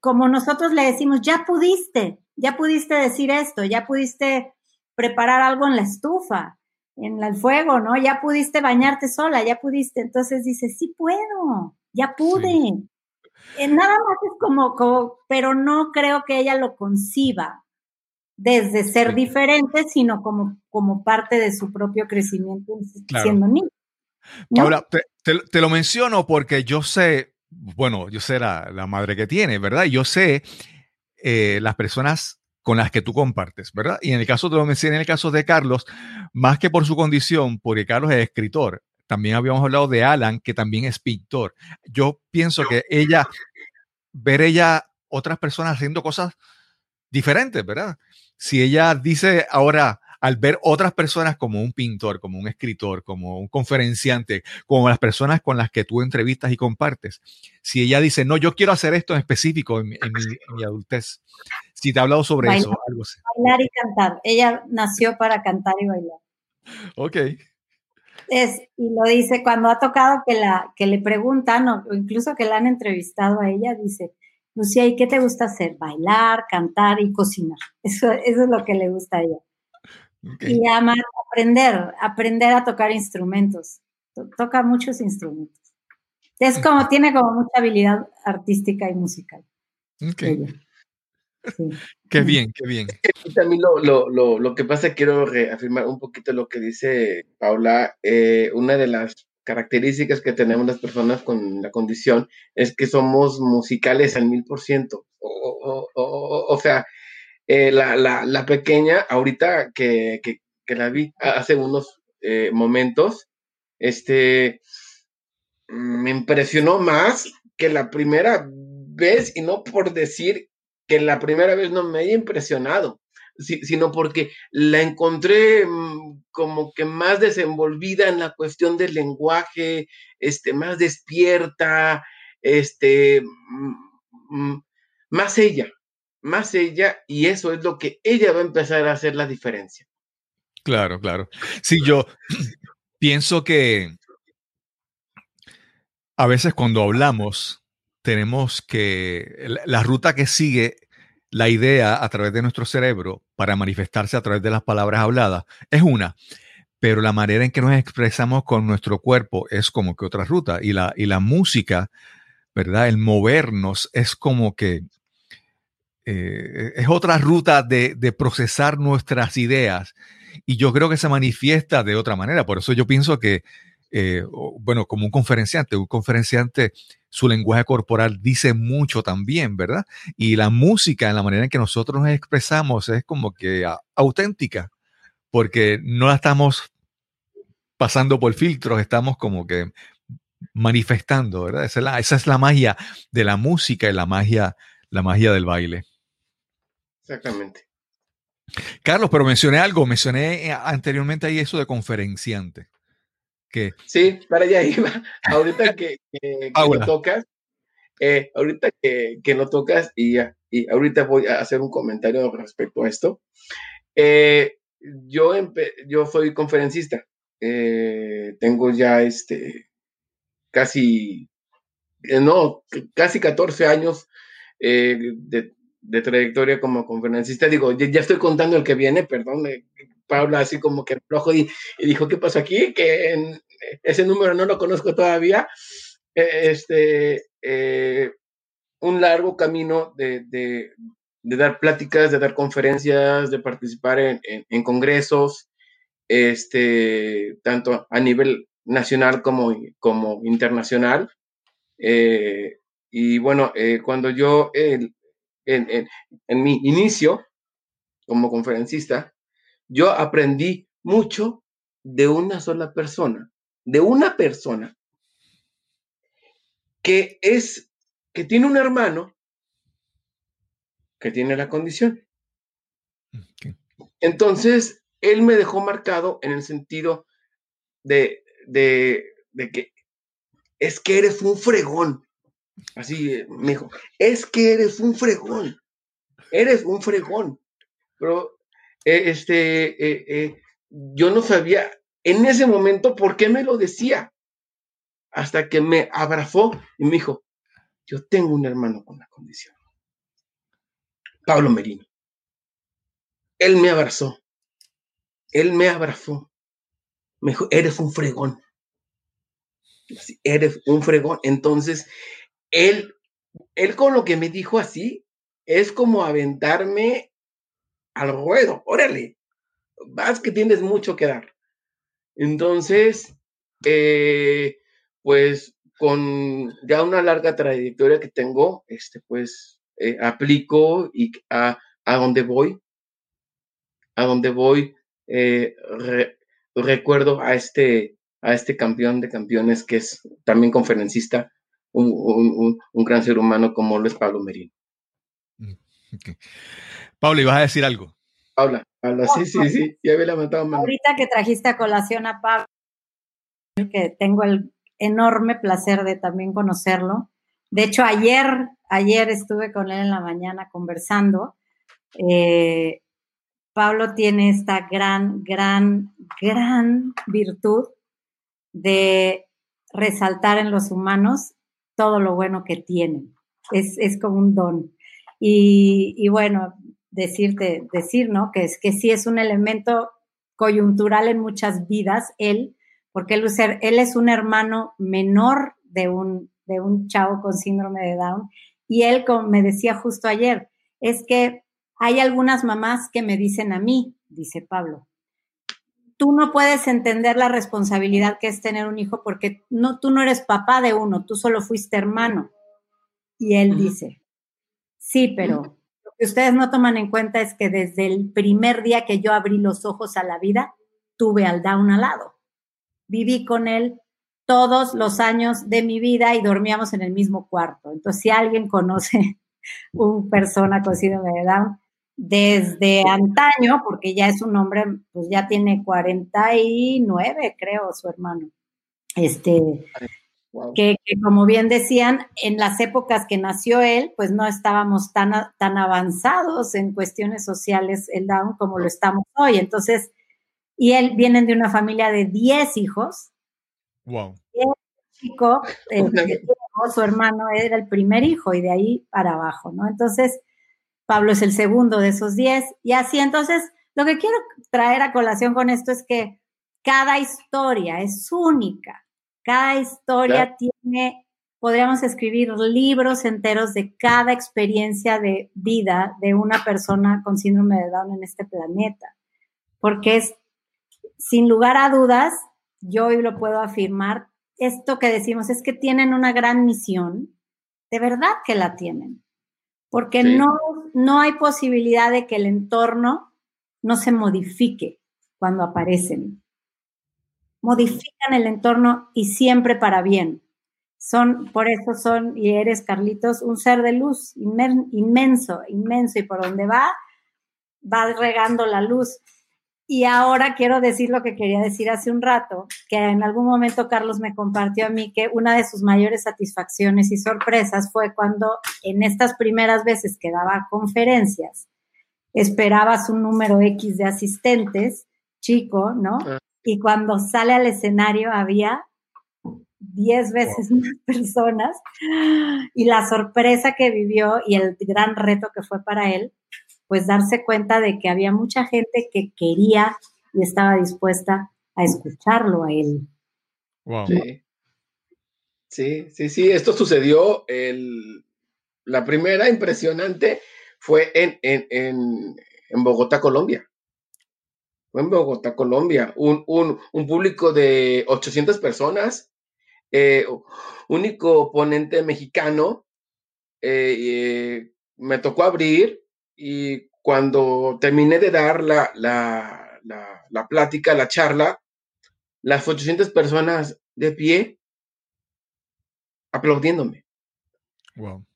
Speaker 3: Como nosotros le decimos, ya pudiste, ya pudiste decir esto, ya pudiste preparar algo en la estufa, en el fuego, ¿no? Ya pudiste bañarte sola, ya pudiste. Entonces dice, sí puedo, ya pude. Eh, nada más es como, como, pero no creo que ella lo conciba desde ser diferente, sino como, como parte de su propio crecimiento siendo niño.
Speaker 2: Ahora, te, lo menciono porque yo sé, bueno, yo sé la, madre que tiene, ¿verdad? Yo sé eh, las personas con las que tú compartes, ¿verdad? Y en el caso, te lo mencioné en el caso de Carlos, más que por su condición, porque Carlos es escritor, también habíamos hablado de Alan, que también es pintor. Yo pienso que ella, ver ella, otras personas haciendo cosas diferentes, ¿verdad? Si ella dice ahora, al ver otras personas como un pintor, como un escritor, como un conferenciante, como las personas con las que tú entrevistas y compartes, si ella dice, no, yo quiero hacer esto en específico en, mi, adultez, si te ha hablado sobre eso,
Speaker 3: algo así. Bailar y cantar. Ella nació para cantar y bailar.
Speaker 2: Ok.
Speaker 3: Es, y lo dice cuando ha tocado que, la, que le preguntan, o incluso que la han entrevistado a ella, dice, Lucía, ¿y qué te gusta hacer? Bailar, cantar y cocinar. Eso, eso es lo que le gusta a ella. Y amar, aprender, aprender a tocar instrumentos. Toca muchos instrumentos. Es como, tiene como mucha habilidad artística y musical.
Speaker 2: Qué bien, qué bien.
Speaker 1: También lo, que pasa, quiero reafirmar un poquito lo que dice Paula. Eh, una de las características que tenemos las personas con la condición es que somos musicales al mil por ciento. O sea, eh, la, pequeña, ahorita que, la vi hace unos eh, momentos, este, me impresionó más que la primera vez, y no por decir que la primera vez no me haya impresionado, sino porque la encontré mm, como que más desenvolvida en la cuestión del lenguaje, este, más despierta, este, mm, mm, más ella, más ella y eso es lo que ella va a empezar a hacer la diferencia.
Speaker 2: Claro, claro. Sí, yo pienso que a veces cuando hablamos tenemos que la ruta que sigue la idea a través de nuestro cerebro para manifestarse a través de las palabras habladas es una, pero la manera en que nos expresamos con nuestro cuerpo es como que otra ruta y la, y la música, ¿verdad? El movernos es como que eh, es otra ruta de, procesar nuestras ideas y yo creo que se manifiesta de otra manera. Por eso yo pienso que, eh, bueno, como un conferenciante, un conferenciante, su lenguaje corporal dice mucho también, ¿verdad? Y la música, en la manera en que nosotros nos expresamos, es como que auténtica, porque no la estamos pasando por filtros, estamos como que manifestando, ¿verdad? Esa es la, esa es la magia de la música y la magia, la magia del baile.
Speaker 1: Exactamente.
Speaker 2: Carlos, pero mencioné algo, mencioné eh, anteriormente ahí eso de conferenciante. Que...
Speaker 1: Sí, para allá iba. Ahorita que, lo tocas, eh, ahorita que, que, lo tocas y, y ahorita voy a hacer un comentario respecto a esto. Eh, yo, yo soy conferencista. tengo ya este casi, no, casi 14 años de, de trayectoria como conferencista. Digo, ya, estoy contando el que viene, perdón, eh, así como que rojo y, dijo, ¿qué pasó aquí? Que ese número no lo conozco todavía. E, este, eh, un largo camino de, de, dar pláticas, de dar conferencias, de participar en, en, congresos, este, tanto a nivel nacional como, como internacional. Eh, y bueno, cuando yo en, mi inicio como conferencista, yo aprendí mucho de una sola persona, de una persona que es, que tiene un hermano que tiene la condición. Entonces, él me dejó marcado en el sentido de, de, de que es que eres un fregón. Así me dijo, es que eres un fregón, eres un fregón. Pero eh, este, eh, yo no sabía en ese momento por qué me lo decía. Hasta que me abrazó y me dijo, yo tengo un hermano con la condición. Pablo Merino. Él me abrazó. Él me abrazó. Me dijo, eres un fregón. Eres un fregón. Entonces, él él con lo que me dijo así, es como aventarme al ruedo, órale, vas que tienes mucho que dar. Entonces, eh, pues con ya una larga trayectoria que tengo, este, pues eh, aplico y a, a donde voy, a donde voy, eh, recuerdo a este, a este campeón de campeones que es también conferencista, un, gran ser humano como lo es Pablo Merino.
Speaker 2: Mm, Pablo, ¿ibas a decir algo?
Speaker 1: Paula, Paula, sí, sí, sí, ya había levantado
Speaker 3: mano. Ahorita que trajiste a colación a Pablo, que tengo el enorme placer de también conocerlo. De hecho, ayer, ayer estuve con él en la mañana conversando. Eh, Pablo tiene esta gran, gran, gran virtud de resaltar en los humanos todo lo bueno que tienen. Es, como un don. Y, bueno, decirte, decir, ¿no? Que es que sí es un elemento coyuntural en muchas vidas, él, porque él, él es un hermano menor de un, de un chavo con síndrome de Down. Y él, como me decía justo ayer, es que hay algunas mamás que me dicen a mí, dice Pablo, tú no puedes entender la responsabilidad que es tener un hijo porque no, tú no eres papá de uno, tú solo fuiste hermano. Y él dice, sí, pero lo que ustedes no toman en cuenta es que desde el primer día que yo abrí los ojos a la vida, tuve al Down al lado. Viví con él todos los años de mi vida y dormíamos en el mismo cuarto. Entonces, si alguien conoce una persona con síndrome de Down, desde antaño, porque ya es un hombre, pues ya tiene 49, creo, su hermano. Este, que, como bien decían, en las épocas que nació él, pues no estábamos tan, tan avanzados en cuestiones sociales, el Down, como lo estamos hoy. Entonces, y él vienen de una familia de 10 hijos.
Speaker 2: Wow.
Speaker 3: el chico, su hermano era el primer hijo y de ahí para abajo, ¿no? Entonces, Pablo es el segundo de esos diez. Y así, entonces, lo que quiero traer a colación con esto es que cada historia es única. Cada historia tiene, podríamos escribir libros enteros de cada experiencia de vida de una persona con síndrome de Down en este planeta. Porque es, sin lugar a dudas, yo hoy lo puedo afirmar, esto que decimos es que tienen una gran misión, de verdad que la tienen porque no, no hay posibilidad de que el entorno no se modifique cuando aparecen. Modifican el entorno y siempre para bien. Son, por eso son, y eres, Carlitos, un ser de luz inmenso, inmenso, y por donde va, va regando la luz. Y ahora quiero decir lo que quería decir hace un rato, que en algún momento Carlos me compartió a mí que una de sus mayores satisfacciones y sorpresas fue cuando en estas primeras veces que daba conferencias, esperabas un número X de asistentes, chico, ¿no? Ah. Y cuando sale al escenario había 10 veces más personas y la sorpresa que vivió y el gran reto que fue para él pues darse cuenta de que había mucha gente que quería y estaba dispuesta a escucharlo a él.
Speaker 1: Wow. Sí. sí, sí, Esto sucedió, el, la primera impresionante fue en, en, en, Bogotá, Colombia. Fue en Bogotá, Colombia. Un, un, un público de 800 personas, eh, único ponente mexicano. Eh, eh, me tocó abrir y cuando terminé de dar la, la, la, plática, la charla, las 800 personas de pie aplaudiéndome.
Speaker 2: Wow.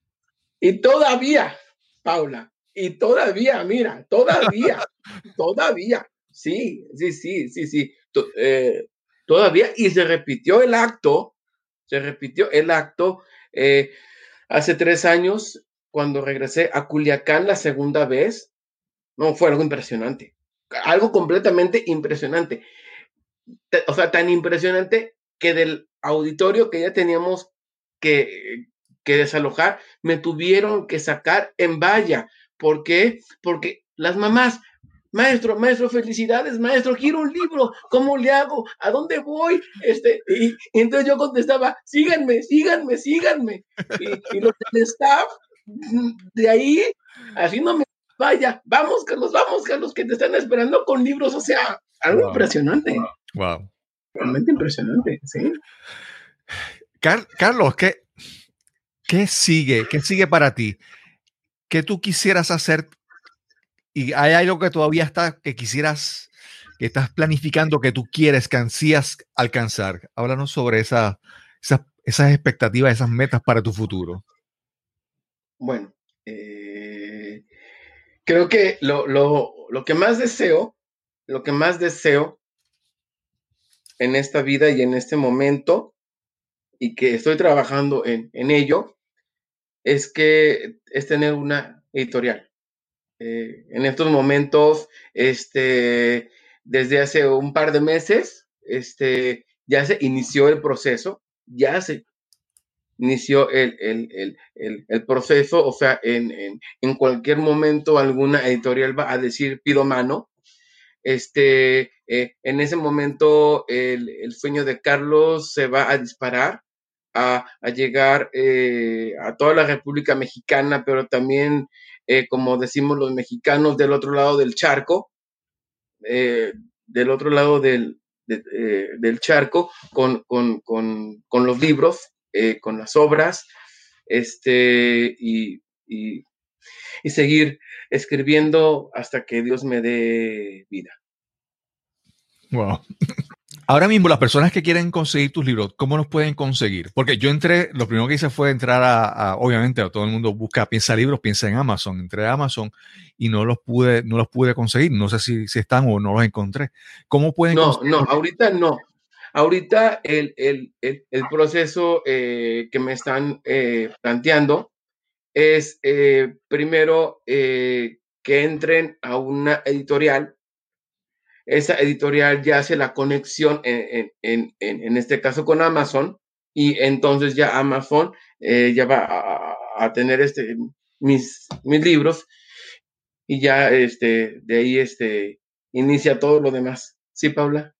Speaker 1: Y todavía, Paula, y todavía, mira, todavía, todavía, sí, sí, sí, sí, sí, eh, todavía, y se repitió el acto, se repitió el acto eh, hace tres años cuando regresé a Culiacán la segunda vez, no, fue algo impresionante. Algo completamente impresionante. O sea, tan impresionante que del auditorio que ya teníamos que, que desalojar, me tuvieron que sacar en valla. ¿Por qué? Porque las mamás, maestro, maestro, felicidades, maestro, quiero un libro, ¿cómo le hago? ¿A dónde voy? Este, y, entonces yo contestaba, síganme, síganme, síganme. Y, los del staff, de ahí, así no me vaya, vamos, Carlos, vamos, Carlos, que te están esperando con libros, o sea, algo impresionante.
Speaker 2: Wow.
Speaker 1: Realmente impresionante, sí.
Speaker 2: Carlos, ¿qué, ¿qué sigue? ¿Qué sigue para ti? ¿Qué tú quisieras hacer y hay algo que todavía está, que quisieras, que estás planificando, que tú quieres, que ansías alcanzar. Háblanos sobre esa, esas expectativas, esas metas para tu futuro.
Speaker 1: Bueno, eh, creo que lo, que más deseo, lo que más deseo en esta vida y en este momento, y que estoy trabajando en, en ello, es que es tener una editorial. Eh, en estos momentos, este, desde hace un par de meses, este, ya se inició el proceso, ya se inició el, proceso, o sea, en, cualquier momento alguna editorial va a decir pido mano. Este, eh, en ese momento el, sueño de Carlos se va a disparar a, llegar eh, a toda la República Mexicana, pero también eh, como decimos los mexicanos, del otro lado del charco, del otro lado del, del charco, con, con, los libros, con las obras, este, y, y, y seguir escribiendo hasta que Dios me dé vida.
Speaker 2: Wow. Ahora mismo, las personas que quieren conseguir tus libros, ¿cómo los pueden conseguir? Porque yo entré, lo primero que hice fue entrar a, obviamente, a todo el mundo busca, piensa libros, piensa en Amazon. Entré a Amazon y no los pude, no los pude conseguir. No sé si, si están o no los encontré. ¿Cómo pueden
Speaker 1: No, no, ahorita no. Ahorita el, proceso eh, que me están eh, planteando es eh, primero que entren a una editorial esa editorial ya hace la conexión, en, en, en, en este caso con Amazon, y entonces ya Amazon ya va a, tener este, mis, mis libros y ya este, de ahí este, inicia todo lo demás. Sí, Paula,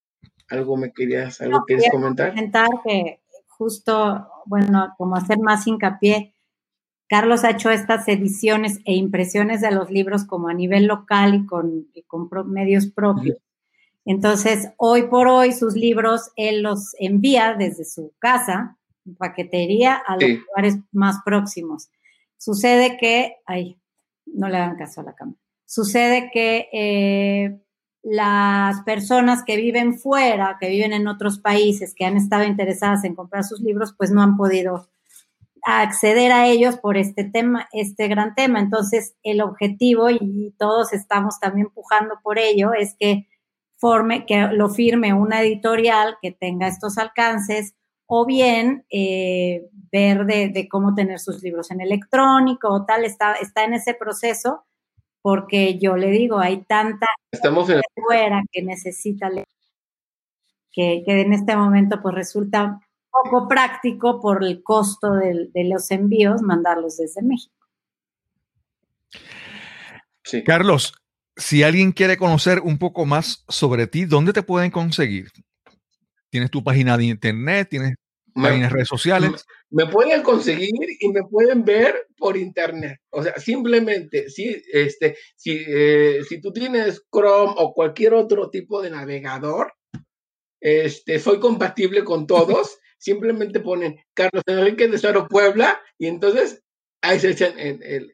Speaker 1: algo me querías, algo quieres comentar.
Speaker 3: Comentar que justo, bueno, como hacer más hincapié, Carlos ha hecho estas ediciones e impresiones de los libros como a nivel local y con, y con medios propios. Entonces, hoy por hoy sus libros él los envía desde su casa, paquetería, a los lugares más próximos. Sucede que, ay, no le hagan caso a la cámara. Sucede que eh, las personas que viven fuera, que viven en otros países, que han estado interesadas en comprar sus libros, pues no han podido acceder a ellos por este tema, este gran tema. Entonces, el objetivo, y todos estamos también empujando por ello, es que forme, que lo firme una editorial que tenga estos alcances o bien eh, ver de, cómo tener sus libros en electrónico o tal, está, está en ese proceso porque yo le digo, hay tanta
Speaker 1: Estamos
Speaker 3: fuera que necesita leer, que, en este momento pues resulta poco práctico por el costo de los envíos mandarlos desde México.
Speaker 2: Sí. Carlos, si alguien quiere conocer un poco más sobre ti, ¿dónde te pueden conseguir? ¿Tienes tu página de internet? ¿Tienes páginas redes sociales?
Speaker 1: Me, pueden conseguir y me pueden ver por internet. O sea, simplemente, si, este, si, eh, si tú tienes Chrome o cualquier otro tipo de navegador, este, soy compatible con todos. simplemente ponen Carlos Enrique de Saro Puebla y entonces ahí se echan el,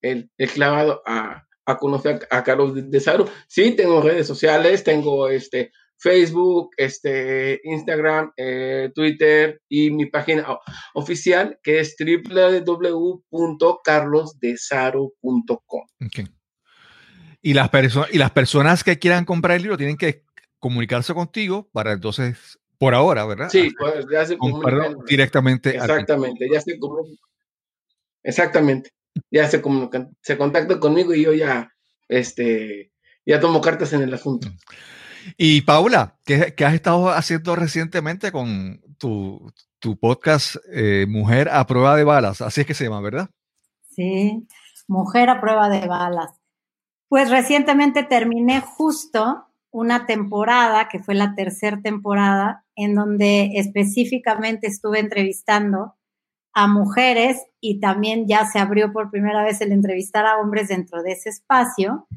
Speaker 1: el clavado a, a conocer a, Carlos de, Saro. Sí, tengo redes sociales, tengo este Facebook, este Instagram, eh, Twitter y mi página oficial que es www.carlosdesaro.com.
Speaker 2: Okay. Y las, personas y las personas que quieran comprar el libro tienen que comunicarse contigo para entonces, por ahora, ¿verdad?
Speaker 1: Sí, pues ya se
Speaker 2: comunican directamente.
Speaker 1: Exactamente, ya se Exactamente ya se, se contacta conmigo y yo ya, este, ya tomo cartas en el asunto.
Speaker 2: Y Paula, ¿qué, has estado haciendo recientemente con tu, podcast eh, Mujer a prueba de balas? Así es que se llama, ¿verdad?
Speaker 3: Sí, Mujer a prueba de balas. Pues recientemente terminé justo una temporada, que fue la tercera temporada, en donde específicamente estuve entrevistando a mujeres y también ya se abrió por primera vez el entrevistar a hombres dentro de ese espacio,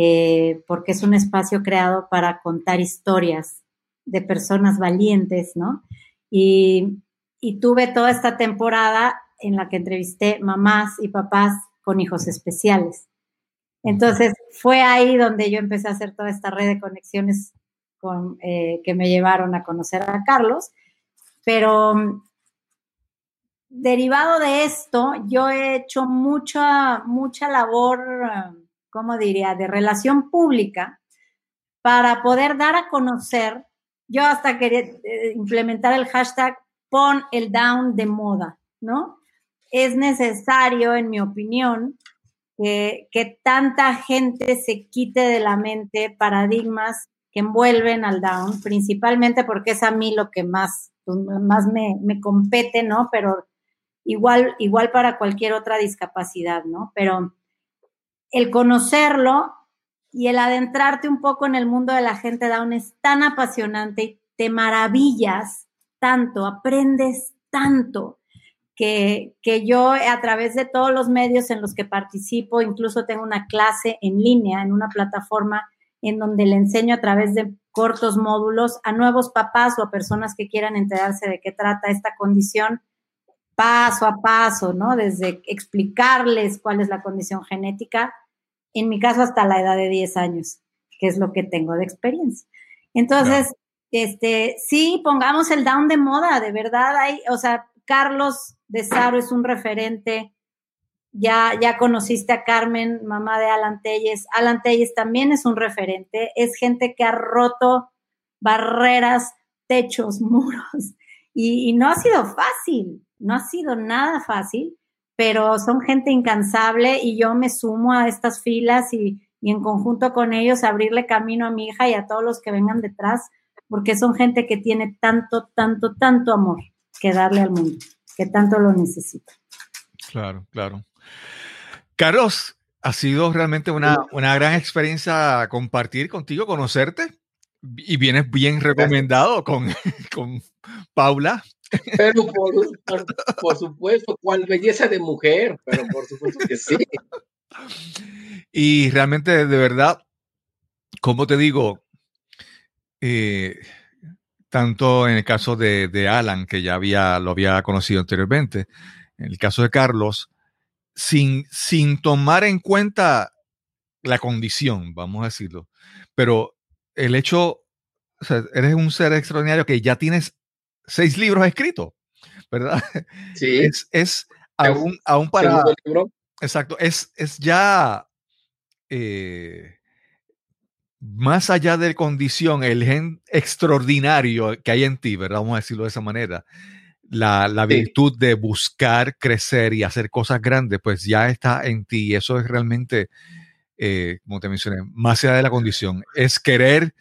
Speaker 3: eh, porque es un espacio creado para contar historias de personas valientes, ¿no? Y, y tuve toda esta temporada en la que entrevisté mamás y papás con hijos especiales. Entonces fue ahí donde yo empecé a hacer toda esta red de conexiones con, eh, que me llevaron a conocer a Carlos. Pero mm, derivado de esto, yo he hecho mucha, mucha labor, ¿cómo diría?, de relación pública para poder dar a conocer. Yo hasta quería eh, implementar el hashtag pon el down de moda, ¿no? Es necesario, en mi opinión, que, tanta gente se quite de la mente paradigmas que envuelven al down, principalmente porque es a mí lo que más, más me, me, compete, ¿no? Pero igual, igual para cualquier otra discapacidad, ¿no? Pero el conocerlo y el adentrarte un poco en el mundo de la gente down es tan apasionante y te maravillas tanto, aprendes tanto que, yo a través de todos los medios en los que participo, incluso tengo una clase en línea, en una plataforma en donde le enseño a través de cortos módulos a nuevos papás o a personas que quieran enterarse de qué trata esta condición paso a paso, ¿no? Desde explicarles cuál es la condición genética, en mi caso hasta la edad de 10 años, que es lo que tengo de experiencia. Entonces, este, sí, pongamos el down de moda, de verdad hay, o sea, Carlos de Saro es un referente. Ya, ya conociste a Carmen, mamá de Alan Telles. Alan Telles también es un referente. Es gente que ha roto barreras, techos, muros. Y, no ha sido fácil, no ha sido nada fácil, pero son gente incansable y yo me sumo a estas filas y, y en conjunto con ellos abrirle camino a mi hija y a todos los que vengan detrás, porque son gente que tiene tanto, tanto, tanto amor que darle al mundo que tanto lo necesita.
Speaker 2: Claro, claro. Carlos, ha sido realmente una, una gran experiencia compartir contigo, conocerte. Y vienes bien recomendado con, con Paula.
Speaker 1: Pero por, por, supuesto, cuál belleza de mujer, pero por supuesto que sí.
Speaker 2: Y realmente, de verdad, como te digo, eh, tanto en el caso de, Alan, que ya había, lo había conocido anteriormente, en el caso de Carlos, sin, sin tomar en cuenta la condición, vamos a decirlo, pero el hecho, eres un ser extraordinario que ya tienes seis libros escritos, ¿verdad?
Speaker 1: Sí.
Speaker 2: Es, es aún, aún para... Exacto, es, es ya... Eh, más allá de condición, el gen extraordinario que hay en ti, ¿verdad? Vamos a decirlo de esa manera, la, la virtud de buscar crecer y hacer cosas grandes, pues ya está en ti. Y eso es realmente, eh, como te mencioné, más allá de la condición, es querer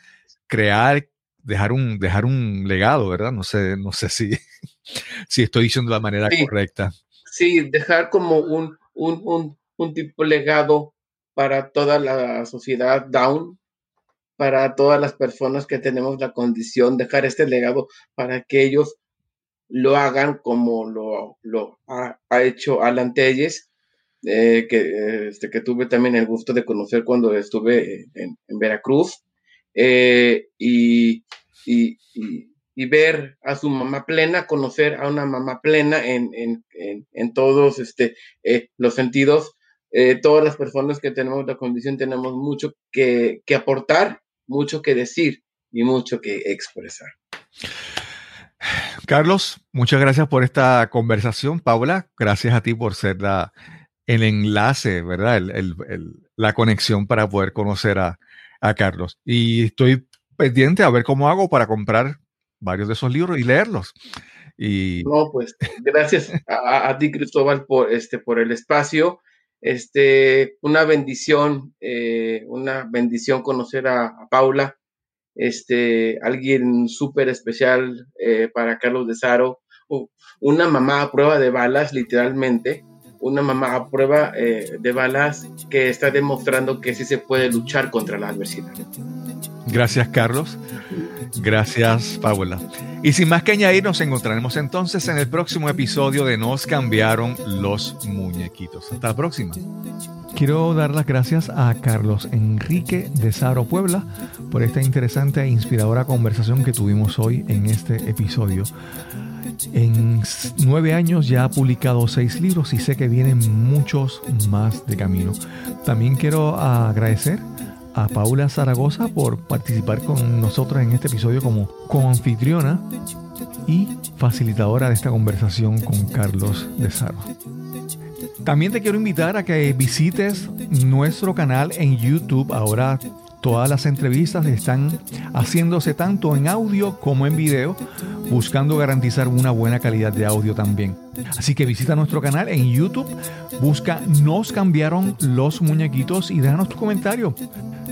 Speaker 2: crear, dejar un, dejar un legado, ¿verdad? No sé, no sé si, si estoy diciendo de la manera correcta.
Speaker 1: Sí, dejar como un, un, un, un tipo legado para toda la sociedad down, para todas las personas que tenemos la condición, dejar este legado para que ellos lo hagan como lo, lo ha, hecho Alan Telles, eh, que, este, que tuve también el gusto de conocer cuando estuve en, Veracruz, eh, y, y, y, ver a su mamá plena, conocer a una mamá plena en, en, en todos este, eh, los sentidos. todas las personas que tenemos la condición tenemos mucho que, que aportar mucho que decir y mucho que expresar.
Speaker 2: Carlos, muchas gracias por esta conversación. Paula, gracias a ti por ser la, el enlace, ¿verdad? la conexión para poder conocer a, Carlos. Y estoy pendiente a ver cómo hago para comprar varios de esos libros y leerlos.
Speaker 1: No, pues gracias a, ti, Cristóbal, por, este, por el espacio este, una bendición, eh, una bendición conocer a, Paula, este, alguien súper especial eh, para Carlos de Saro, una mamá a prueba de balas, literalmente, una mamá a prueba eh, de balas que está demostrando que sí se puede luchar contra la adversidad.
Speaker 2: Gracias, Carlos. Gracias, Paula. Y sin más que añadir, nos encontraremos entonces en el próximo episodio de Nos cambiaron los muñequitos. Hasta la próxima. Quiero dar las gracias a Carlos Enrique de Saro Puebla por esta interesante e inspiradora conversación que tuvimos hoy en este episodio. En nueve años ya ha publicado seis libros y sé que vienen muchos más de camino. También quiero agradecer a Paula Zaragoza por participar con nosotros en este episodio como, anfitriona y facilitadora de esta conversación con Carlos de Saro. También te quiero invitar a que visites nuestro canal en YouTube. Ahora todas las entrevistas están haciéndose tanto en audio como en video buscando garantizar una buena calidad de audio también. Así que visita nuestro canal en YouTube, busca Nos cambiaron los muñequitos y déjanos tu comentario.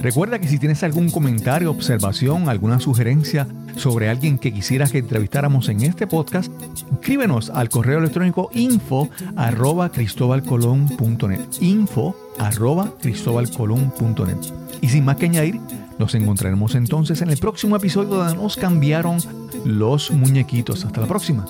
Speaker 2: Recuerda que si tienes algún comentario, observación, alguna sugerencia sobre alguien que quisieras que entrevistáramos en este podcast, escríbenos al correo electrónico info info arroba cristobalcolón.net y sin más que añadir, nos encontraremos entonces en el próximo episodio donde nos cambiaron los muñequitos. Hasta la próxima.